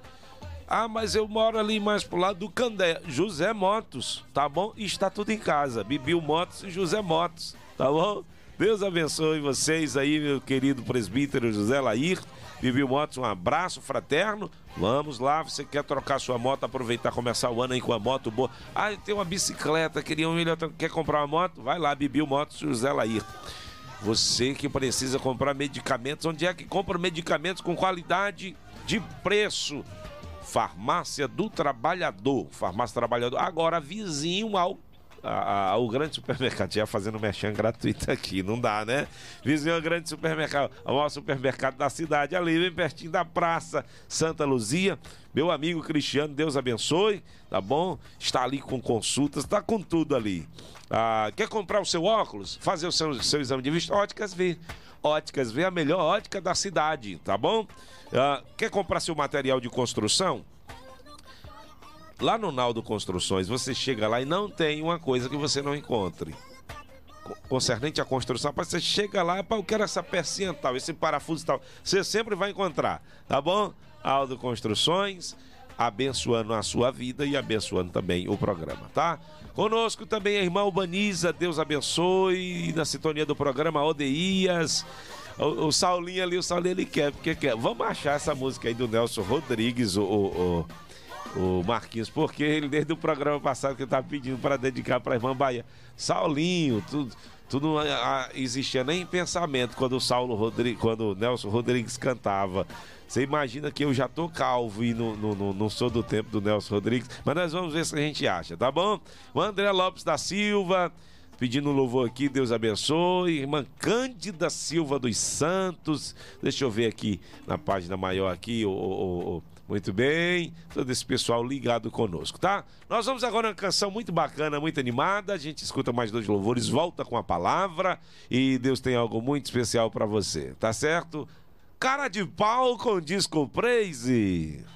[SPEAKER 1] Ah, mas eu moro ali mais pro lado do Candé. José Motos, tá bom? Está tudo em casa. Bibil Motos e José Motos, tá bom? Deus abençoe vocês aí, meu querido presbítero José Lair. Bibil Motos, um abraço fraterno. Vamos lá, você quer trocar sua moto, aproveitar, começar o ano aí com a moto boa. Ah, tem uma bicicleta, queria um milhão, quer comprar uma moto? Vai lá, Bibil Motos, José Lair. Você que precisa comprar medicamentos, onde é que compra medicamentos com qualidade de preço? Farmácia do Trabalhador. Farmácia do Trabalhador. Agora, vizinho ao a, a, o grande supermercado já fazendo merchan gratuito aqui, não dá, né? Vizinho ao grande supermercado, o maior supermercado da cidade, ali bem pertinho da Praça Santa Luzia. Meu amigo Cristiano, Deus abençoe, tá bom? Está ali com consultas, tá com tudo ali. Ah, quer comprar o seu óculos? Fazer o seu, seu exame de vista? Óticas V. Óticas V, a melhor ótica da cidade, tá bom? Ah, quer comprar seu material de construção? Lá no Naldo Construções, você chega lá e não tem uma coisa que você não encontre. Concernente à construção, você chega lá, eu quero essa pecinha tal, esse parafuso tal. Você sempre vai encontrar, tá bom? Aldo Construções, abençoando a sua vida e abençoando também o programa, tá? Conosco também a irmã Ubaniza, Deus abençoe, na sintonia do programa Odeias. O, o Saulinho ali, o Saulinho ele quer, porque quer. Vamos achar essa música aí do Nelson Rodrigues, o, o, o, o Marquinhos, porque ele desde o programa passado que tá pedindo para dedicar para a irmã Bahia. Saulinho, tudo. Tu não ah, existia nem pensamento quando o Saulo Rodrigues, quando o Nelson Rodrigues cantava. Você imagina que eu já tô calvo e não, não, não, não sou do tempo do Nelson Rodrigues, mas nós vamos ver se a gente acha, tá bom? O André Lopes da Silva, pedindo louvor aqui, Deus abençoe. Irmã Cândida Silva dos Santos, deixa eu ver aqui na página maior aqui, o, o muito bem, todo esse pessoal ligado conosco, tá? Nós vamos agora uma canção muito bacana, muito animada. A gente escuta mais dois louvores, volta com a palavra e Deus tem algo muito especial para você, tá certo? Cara de pau com disco praise.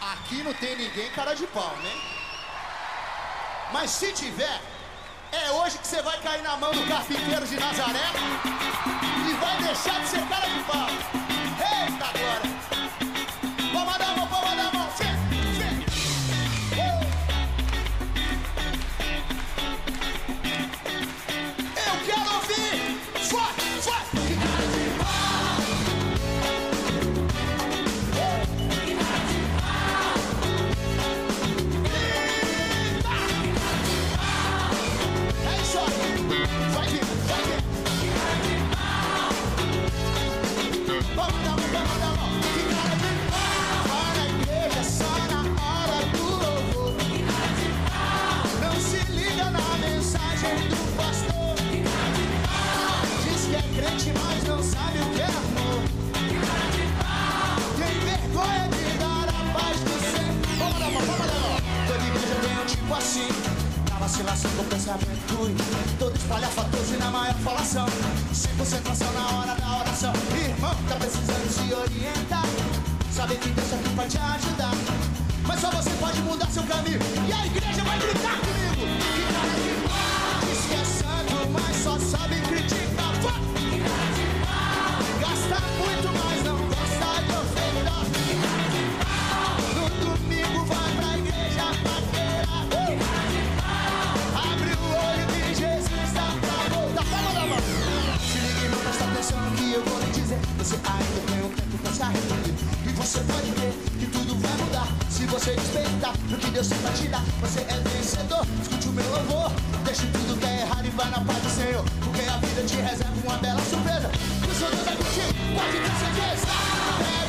[SPEAKER 11] Aqui não tem ninguém cara de pau, né? Mas se tiver, é hoje que você vai cair na mão do carpinteiro de Nazaré e vai deixar de ser cara de pau. Vacilação com pensamento ruim. Todo espalhafatoso e na maior falação. Sem concentração na hora da oração Irmão, tá precisando se orientar. Saber que Deus aqui pra te ajudar. Mas só você pode mudar seu caminho. E a igreja vai gritar comigo que eu vou lhe dizer Você ainda tem um tempo pra se arrepender E você pode ver que tudo vai mudar Se você despertar no que Deus tem pra te dar, você é vencedor. Escute o meu louvor, deixe tudo que é errado e vai na paz do Senhor. Porque a vida te reserva uma bela surpresa. E o seu Deus é contigo, pode ter certeza.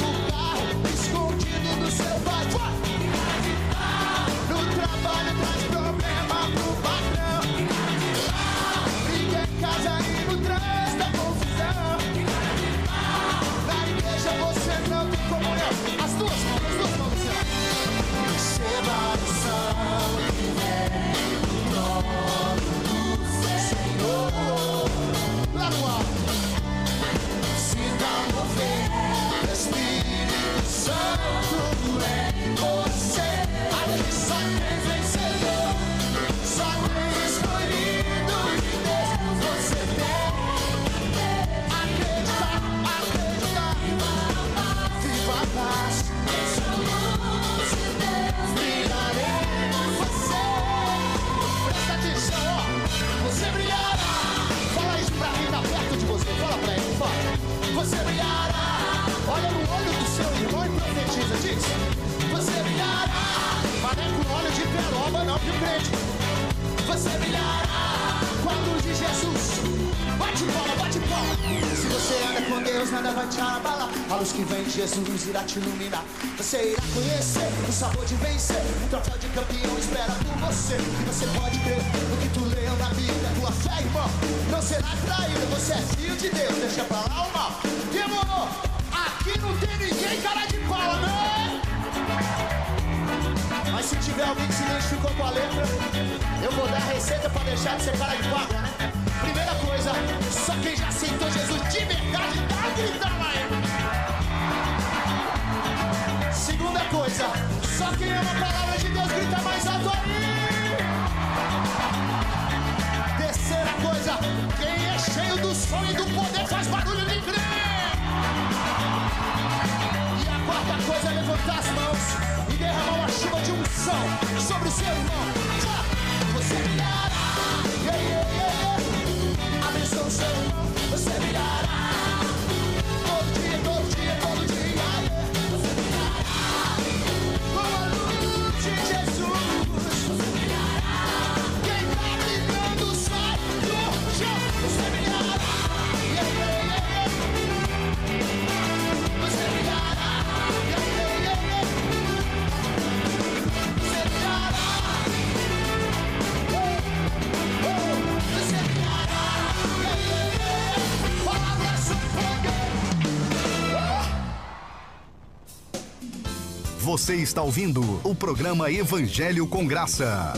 [SPEAKER 11] Você
[SPEAKER 5] está ouvindo o programa Evangelho com Graça.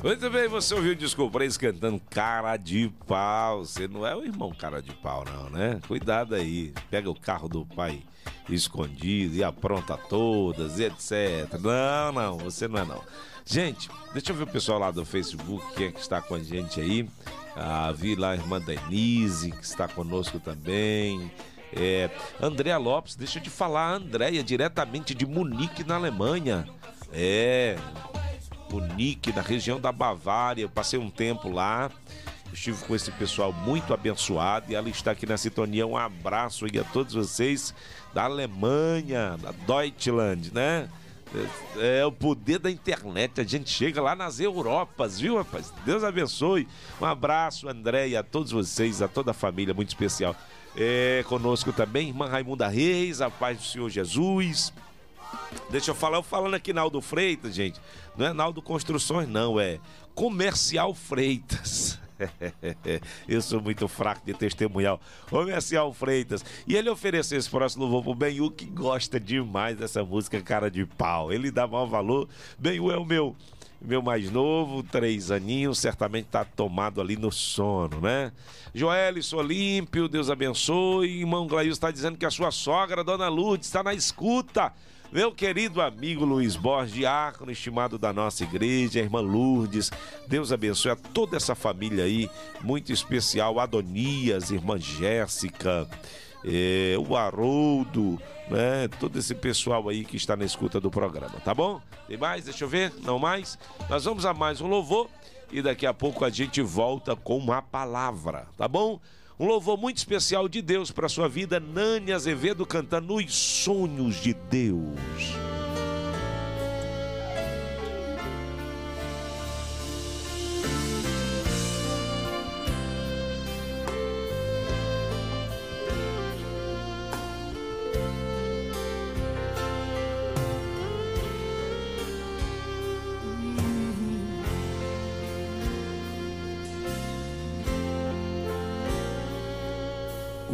[SPEAKER 1] Muito bem, você ouviu o Descobrês cantando Cara de Pau. Você não é o irmão Cara de Pau, não, né? Cuidado aí. Pega o carro do pai escondido e apronta todas e etc. Não, não, você não é não. Gente, deixa eu ver o pessoal lá do Facebook, quem é que está com a gente aí. Ah, vi lá a irmã Denise, que está conosco também. É, Andréa Lopes, deixa eu te falar, Andréia, diretamente de Munique, na Alemanha. É, Munique, na região da Bavária. Eu passei um tempo lá. Estive com esse pessoal muito abençoado e ela está aqui na sintonia. Um abraço aí a todos vocês da Alemanha, da Deutschland, né? É, é o poder da internet. A gente chega lá nas Europas, viu, rapaz? Deus abençoe. Um abraço, André, e a todos vocês, a toda a família, muito especial. É, conosco também, irmã Raimunda Reis, a paz do Senhor Jesus. Deixa eu falar, eu falando aqui Naldo Freitas, gente. Não é Naldo Construções, não, é Comercial Freitas. Eu sou muito fraco de testemunhal. Comercial Freitas. E ele ofereceu esse próximo louvor pro Benhu, que gosta demais dessa música Cara de Pau. Ele dá maior valor. Benhu é o meu meu mais novo, três aninhos, certamente tá tomado ali no sono, né? Joelis Olímpio, Deus abençoe. Irmão Glail está dizendo que a sua sogra, Dona Lourdes, está na escuta. Meu querido amigo Luiz Borges, diácono estimado da nossa igreja, irmã Lourdes, Deus abençoe a toda essa família aí, muito especial, Adonias, irmã Jéssica, eh, o Haroldo, né? Todo esse pessoal aí que está na escuta do programa, tá bom? Tem mais? Deixa eu ver, não mais? Nós vamos a mais um louvor e daqui a pouco a gente volta com uma palavra, tá bom? Um louvor muito especial de Deus para sua vida, Nani Azevedo cantando Os Sonhos de Deus.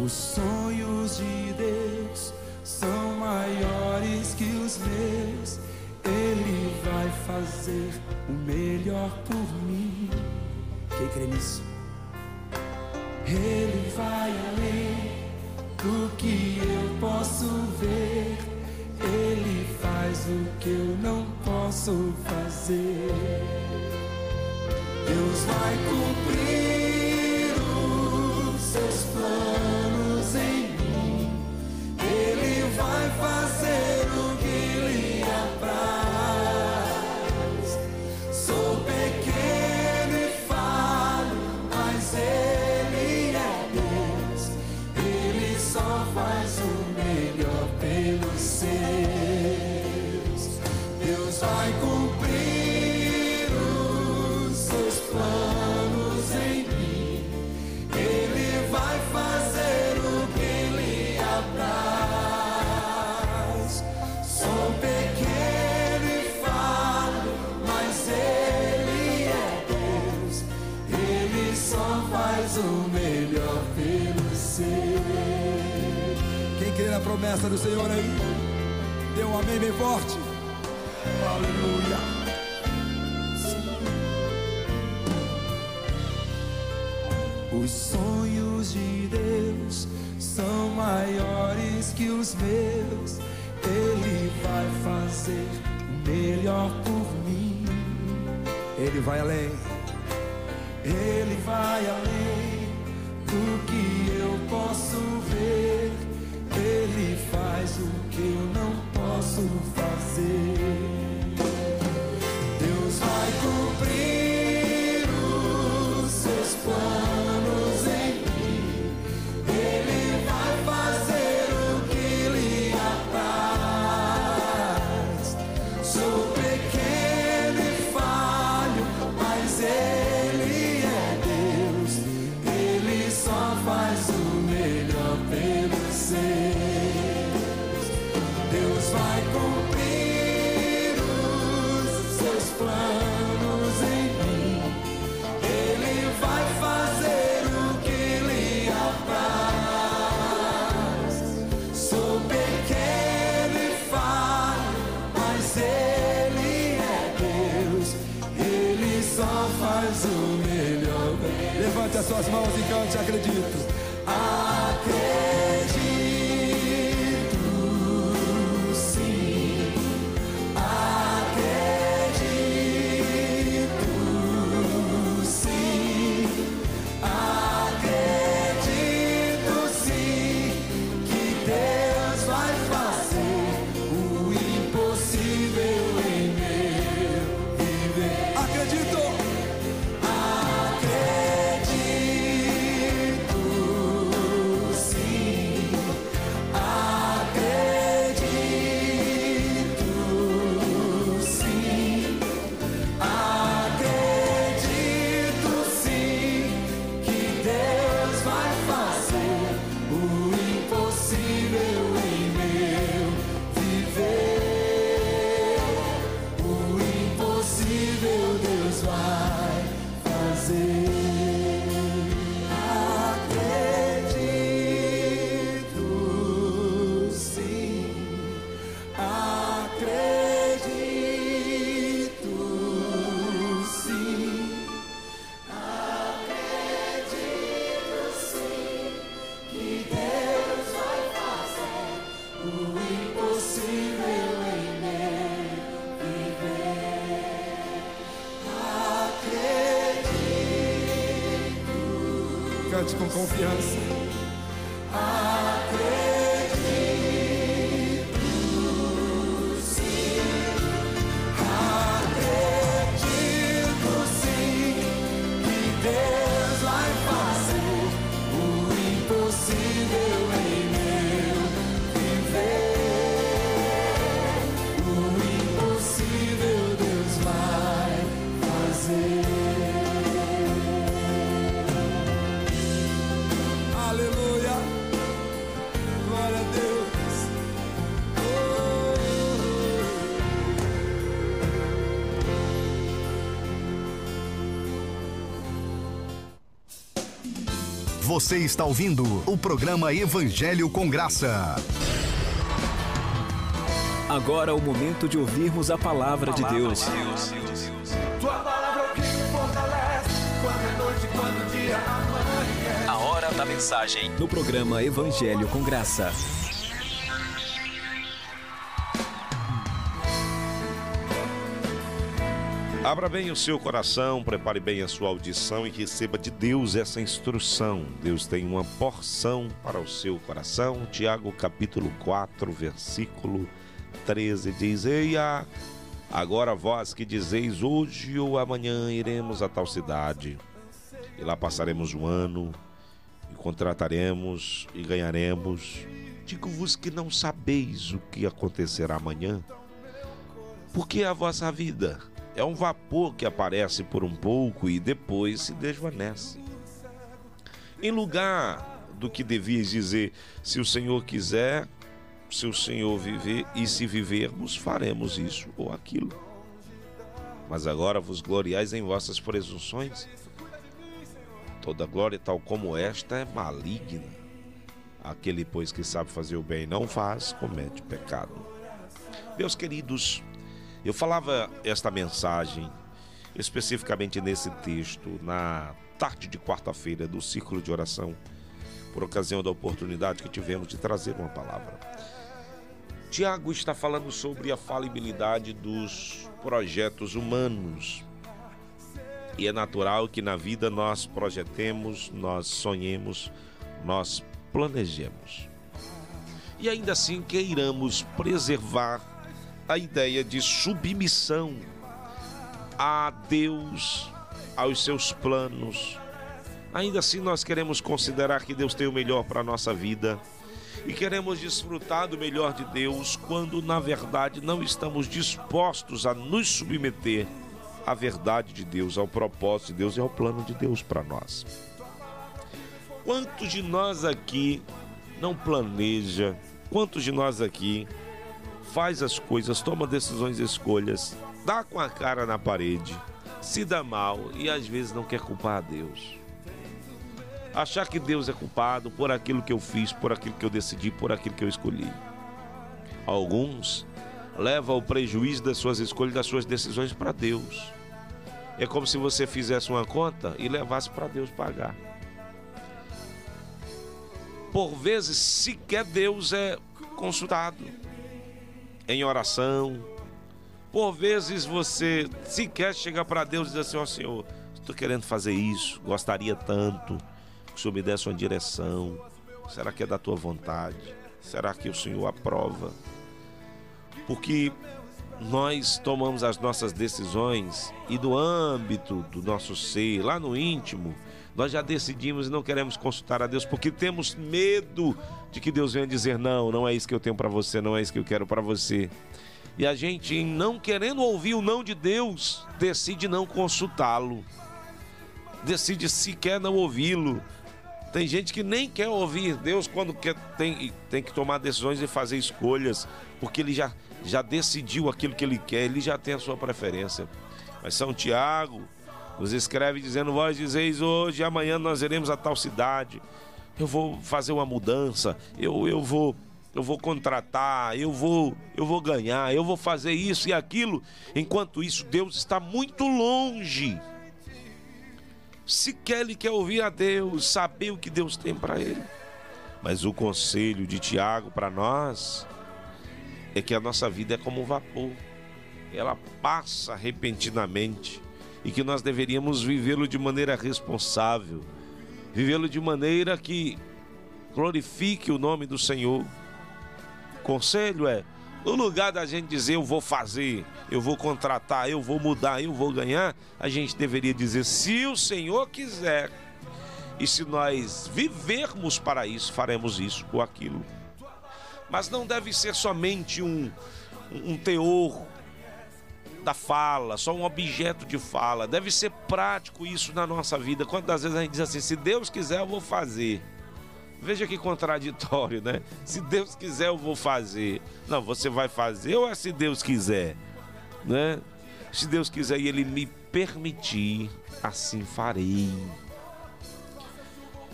[SPEAKER 8] Os sonhos de Deus são maiores que os meus. Ele vai fazer o melhor por mim. Quem crê nisso? Ele vai além do que eu posso ver. Ele faz o que eu não posso fazer. Deus vai cumprir os seus planos. promessa do Senhor aí? Dê um amém bem forte. Aleluia. Os sonhos de Deus são maiores que os meus. Ele vai fazer o melhor por mim. Ele vai além. Ele vai além do que eu posso ver. O que eu não posso fazer. qui font confiance.
[SPEAKER 5] Você está ouvindo o programa Evangelho com Graça.
[SPEAKER 9] Agora é o momento de ouvirmos a palavra de Deus.
[SPEAKER 10] Tua palavra é o que me fortalece. Quando é noite, quando o dia amanhã.
[SPEAKER 9] A hora da mensagem no programa Evangelho com Graça.
[SPEAKER 1] Abra bem o seu coração, prepare bem a sua audição e receba de Deus essa instrução. Deus tem uma porção para o seu coração. Tiago capítulo 4, versículo 13 diz: Eia, agora vós que dizeis hoje ou amanhã iremos a tal cidade, e lá passaremos um ano, e contrataremos e ganharemos. Digo-vos que não sabeis o que acontecerá amanhã, porque a vossa vida é um vapor que aparece por um pouco e depois se desvanece. Em lugar do que devias dizer, se o Senhor quiser, se o Senhor viver e se vivermos, faremos isso ou aquilo. Mas agora vos gloriais em vossas presunções. Toda glória, tal como esta, é maligna. Aquele, pois, que sabe fazer o bem e não faz, comete pecado. Meus queridos, eu falava esta mensagem especificamente nesse texto na tarde de quarta-feira do círculo de oração, por ocasião da oportunidade que tivemos de trazer uma palavra. Tiago está falando sobre a falibilidade dos projetos humanos. E é natural que na vida nós projetemos, nós sonhemos, nós planejemos. E ainda assim queiramos preservar a ideia de submissão a Deus, aos seus planos. Ainda assim, nós queremos considerar que Deus tem o melhor para a nossa vida e queremos desfrutar do melhor de Deus quando, na verdade, não estamos dispostos a nos submeter à verdade de Deus, ao propósito de Deus e ao plano de Deus para nós. Quantos de nós aqui não planeja? Quantos de nós aqui faz as coisas, toma decisões e escolhas, dá com a cara na parede, se dá mal e às vezes não quer culpar a Deus? Achar que Deus é culpado por aquilo que eu fiz, por aquilo que eu decidi, por aquilo que eu escolhi. Alguns levam o prejuízo das suas escolhas, das suas decisões para Deus. É como se você fizesse uma conta e levasse para Deus pagar. Por vezes, sequer Deus é consultado em oração. Por vezes você sequer chega para Deus e diz assim: Ó oh, Senhor, estou querendo fazer isso, gostaria tanto que o Senhor me desse uma direção. Será que é da tua vontade? Será que o Senhor aprova? Porque nós tomamos as nossas decisões e do âmbito do nosso ser, lá no íntimo, nós já decidimos e não queremos consultar a Deus porque temos medo de que Deus venha dizer não, não é isso que eu tenho para você, não é isso que eu quero para você. E a gente, não querendo ouvir o não de Deus, decide não consultá-lo. Decide sequer não ouvi-lo. Tem gente que nem quer ouvir Deus quando quer, tem, tem que tomar decisões e fazer escolhas, porque ele já, já decidiu aquilo que ele quer, ele já tem a sua preferência. Mas São Tiago nos escreve dizendo: Vós dizeis hoje, amanhã nós iremos a tal cidade. Eu vou fazer uma mudança, eu, eu vou eu vou contratar, eu vou, eu vou ganhar, eu vou fazer isso e aquilo. Enquanto isso, Deus está muito longe. Sequer ele quer ouvir a Deus, saber o que Deus tem para ele. Mas o conselho de Tiago para nós é que a nossa vida é como um vapor. Ela passa repentinamente e que nós deveríamos vivê-lo de maneira responsável, vivê-lo de maneira que glorifique o nome do Senhor conselho é: no lugar da gente dizer eu vou fazer, eu vou contratar, eu vou mudar, eu vou ganhar, a gente deveria dizer se o Senhor quiser. E se nós vivermos para isso, faremos isso ou aquilo. Mas não deve ser somente um, um teor da fala, só um objeto de fala. Deve ser prático isso na nossa vida. Quantas vezes a gente diz assim: se Deus quiser, eu vou fazer. Veja que contraditório, né? Se Deus quiser, eu vou fazer. Não, você vai fazer ou é se Deus quiser, né? Se Deus quiser e Ele me permitir, assim farei.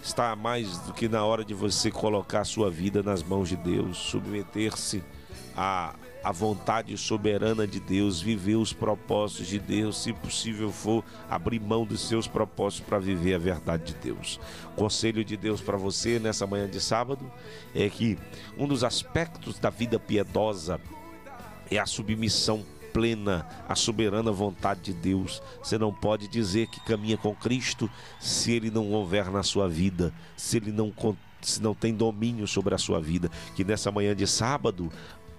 [SPEAKER 1] Está mais do que na hora de você colocar a sua vida nas mãos de Deus, submeter-se à, à vontade soberana de Deus, viver os propósitos de Deus, se possível for, abrir mão dos seus propósitos para viver a verdade de Deus. O conselho de Deus para você nessa manhã de sábado é que um dos aspectos da vida piedosa é a submissão plena à soberana vontade de Deus. Você não pode dizer que caminha com Cristo se ele não houver na sua vida, se ele não se não tem domínio sobre a sua vida. Que nessa manhã de sábado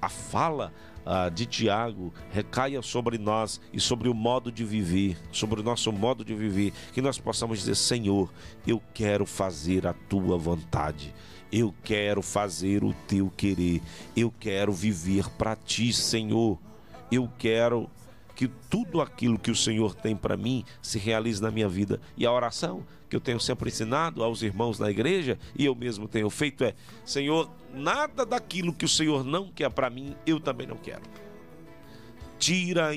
[SPEAKER 1] a fala ah, de Tiago recaia sobre nós e sobre o modo de viver, sobre o nosso modo de viver, que nós possamos dizer: Senhor, eu quero fazer a tua vontade. Eu quero fazer o teu querer. Eu quero viver para ti, Senhor. Eu quero que tudo aquilo que o Senhor tem para mim se realize na minha vida. E a oração que eu tenho sempre ensinado aos irmãos na igreja e eu mesmo tenho feito é: Senhor, nada daquilo que o Senhor não quer para mim, eu também não quero. Tira,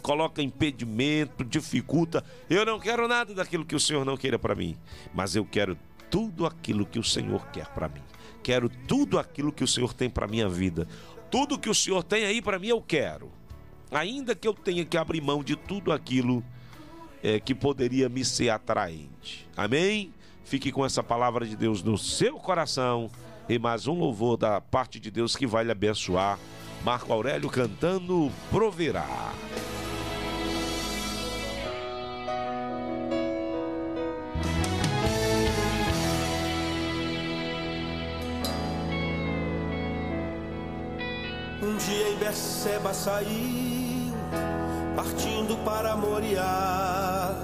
[SPEAKER 1] coloca impedimento, dificulta. Eu não quero nada daquilo que o Senhor não queira para mim, mas eu quero tudo aquilo que o Senhor quer para mim. Quero tudo aquilo que o Senhor tem para minha vida. Tudo que o Senhor tem aí para mim eu quero. Ainda que eu tenha que abrir mão de tudo aquilo é, que poderia me ser atraente. Amém? Fique com essa palavra de Deus no seu coração e mais um louvor da parte de Deus que vai lhe abençoar. Marco Aurélio cantando Proverá.
[SPEAKER 12] Um dia em Beceba saiu, partindo para Moriá.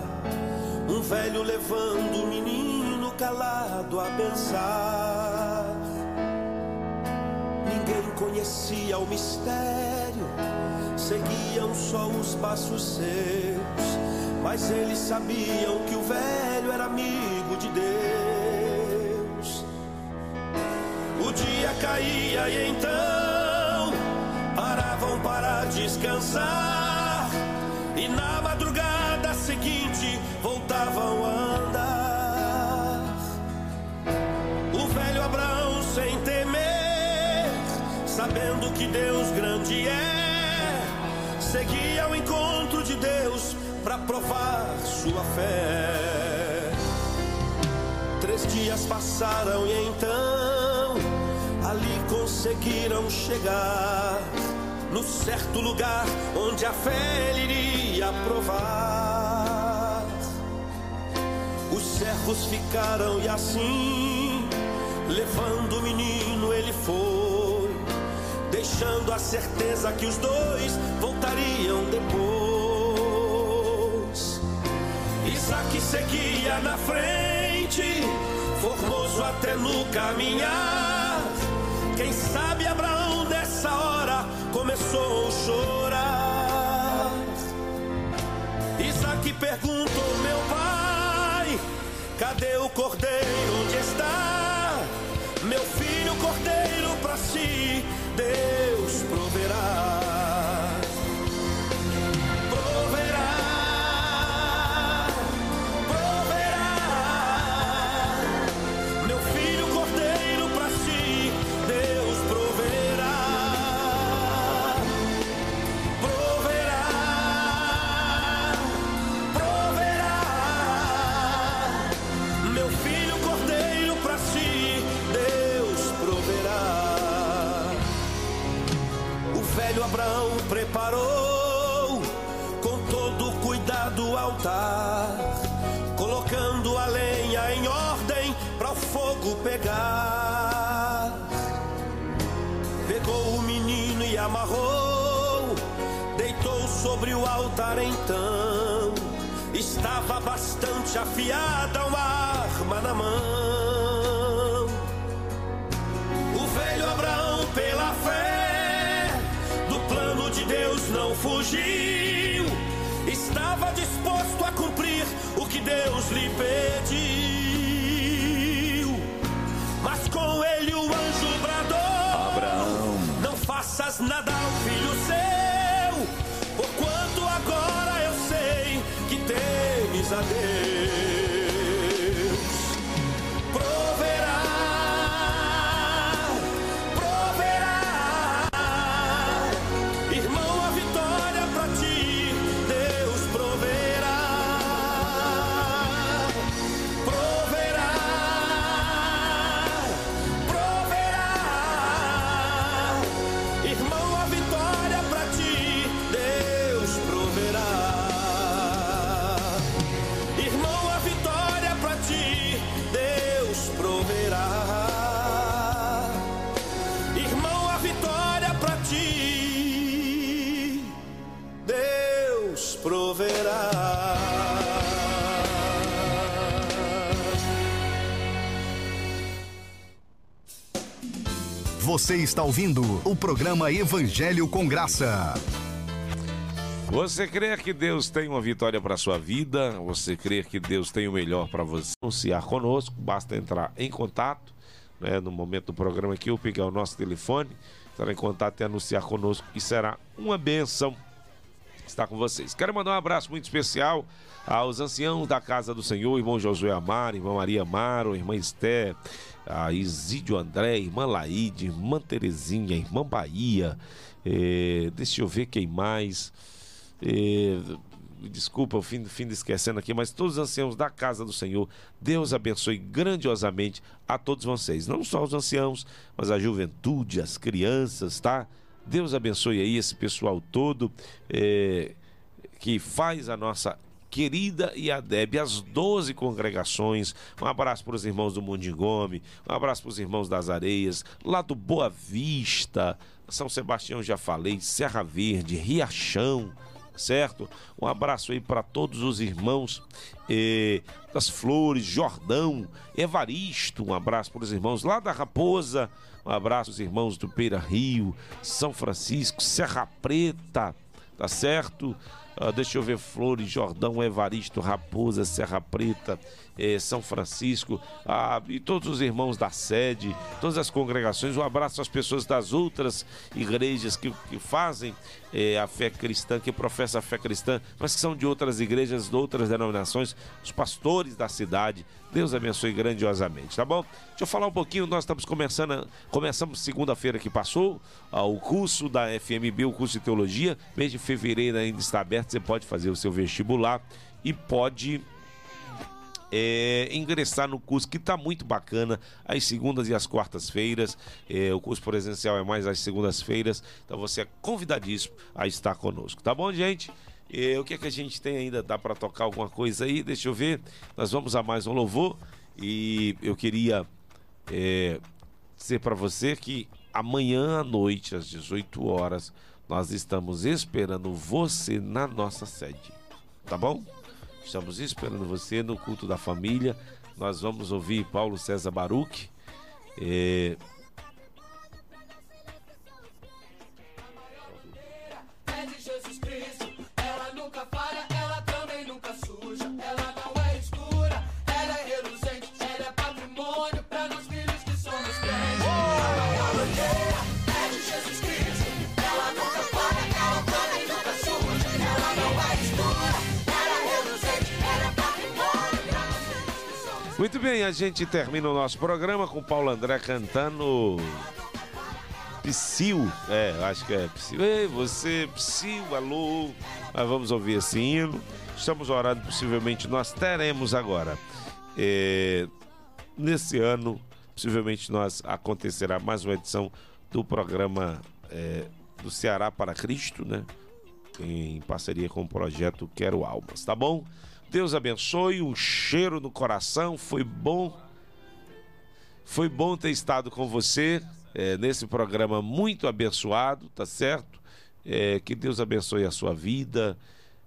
[SPEAKER 12] Um velho levando o menino calado a pensar. Ninguém conhecia o mistério, seguiam só os passos seus. Mas eles sabiam que o velho era amigo de Deus. O dia caía e então paravam para descansar. E na madrugada seguinte voltavam a andar. O velho Abraão, sem temer, sabendo que Deus grande é, seguia ao encontro de Deus para provar sua fé. Três dias passaram e então ali conseguiram chegar no certo lugar onde a fé ele iria provar. Os servos ficaram e assim, levando o menino, ele foi, deixando a certeza que os dois voltariam depois. Isaac seguia na frente, formoso até no caminhar. Quem sabe Abraão começou a chorar. Isaac perguntou, meu pai, cadê o cordeiro? Onde está? Meu filho cordeiro para si, Deus proverá. Altar, colocando a lenha em ordem para o fogo pegar. Pegou o menino e amarrou, deitou sobre o altar então. Estava bastante afiada uma arma na mão. O velho Abraão, pela fé, do plano de Deus não fugiu. Cumprir o que Deus lhe pediu. Mas com ele o anjo bradou:
[SPEAKER 13] Abraão.
[SPEAKER 12] Não faças nada ao filho seu, porquanto agora eu sei que temes a Deus.
[SPEAKER 5] Você está ouvindo o programa Evangelho com Graça.
[SPEAKER 1] Você crê que Deus tem uma vitória para sua vida? Você crê que Deus tem o melhor para você? Anunciar conosco, basta entrar em contato, né, no momento do programa aqui, eu pegar o nosso telefone, entrar em contato e anunciar conosco, e será uma benção estar com vocês. Quero mandar um abraço muito especial aos anciãos da Casa do Senhor, irmão Josué Amaro, irmã Maria Amaro, irmã Esté, a Isídio André, irmã Laide, irmã Terezinha, irmã Bahia, eh, deixa eu ver quem mais. Eh, desculpa o fim, fim de esquecendo aqui, mas todos os anciãos da casa do Senhor, Deus abençoe grandiosamente a todos vocês, não só os anciãos, mas a juventude, as crianças, tá? Deus abençoe aí esse pessoal todo eh, que faz a nossa querida e as 12 congregações. Um abraço para os irmãos do Mondigome, um abraço para os irmãos das Areias, lá do Boa Vista, São Sebastião já falei, Serra Verde, Riachão, certo? Um abraço aí para todos os irmãos eh, das Flores, Jordão, Evaristo, um abraço para os irmãos lá da Raposa, um abraço aos irmãos do Peira Rio, São Francisco, Serra Preta, tá certo? Ah, deixa eu ver Flores, Jordão, Evaristo, Raposa, Serra Preta, eh, São Francisco, e todos os irmãos da sede, todas as congregações. Um abraço às pessoas das outras igrejas que, que fazem eh, a fé cristã, que professam a fé cristã, mas que são de outras igrejas, de outras denominações, os pastores da cidade. Deus abençoe grandiosamente, tá bom? Deixa eu falar um pouquinho, nós estamos começando, começamos segunda-feira que passou, ah, o curso da FMB, o curso de teologia, mês de fevereiro ainda está aberto, você pode fazer o seu vestibular e pode é, ingressar no curso que está muito bacana, às segundas e às quartas-feiras. É, o curso presencial é mais às segundas-feiras, então você é convidadíssimo a estar conosco, tá bom, gente? É, o que é que a gente tem ainda? Dá para tocar alguma coisa aí? Deixa eu ver. Nós vamos a mais um louvor e eu queria é, dizer para você que amanhã à noite, às 18 horas, nós estamos esperando você na nossa sede, tá bom? Estamos esperando você no culto da família. Nós vamos ouvir Paulo César Baruch. É Muito bem, a gente termina o nosso programa com Paulo André cantando Psyu. É, acho que é Psyu. Ei, você, Psyu, alô. Mas vamos ouvir esse hino. Estamos orando, possivelmente nós teremos agora. é, nesse ano, possivelmente nós acontecerá mais uma edição do programa é, do Ceará para Cristo, né? Em parceria com o projeto Quero Almas, tá bom? Deus abençoe, um cheiro no coração, foi bom. Foi bom ter estado com você é, nesse programa muito abençoado, tá certo? É, que Deus abençoe a sua vida,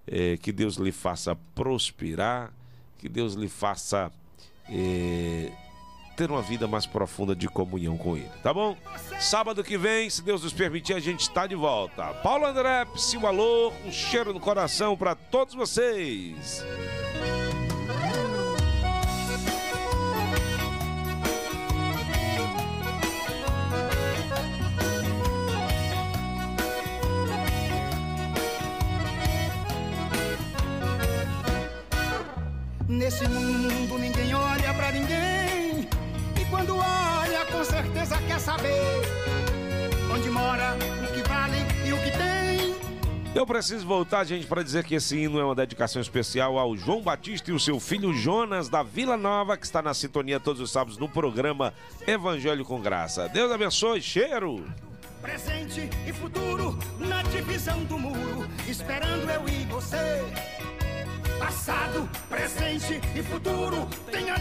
[SPEAKER 1] é, que Deus lhe faça prosperar, que Deus lhe faça é, ter uma vida mais profunda de comunhão com Ele, tá bom? Sábado que vem, se Deus nos permitir, a gente está de volta. Paulo André, Psyu Alô, um cheiro no coração para todos vocês.
[SPEAKER 4] Nesse mundo ninguém olha pra ninguém. Quando olha, com certeza quer saber onde mora, o que vale e o que tem.
[SPEAKER 1] Eu preciso voltar, gente, para dizer que esse hino é uma dedicação especial ao João Batista e o seu filho Jonas da Vila Nova, que está na sintonia todos os sábados no programa Evangelho com Graça. Deus abençoe, cheiro!
[SPEAKER 4] Presente e futuro na divisão do muro, esperando eu e você. Passado, presente e futuro tem a.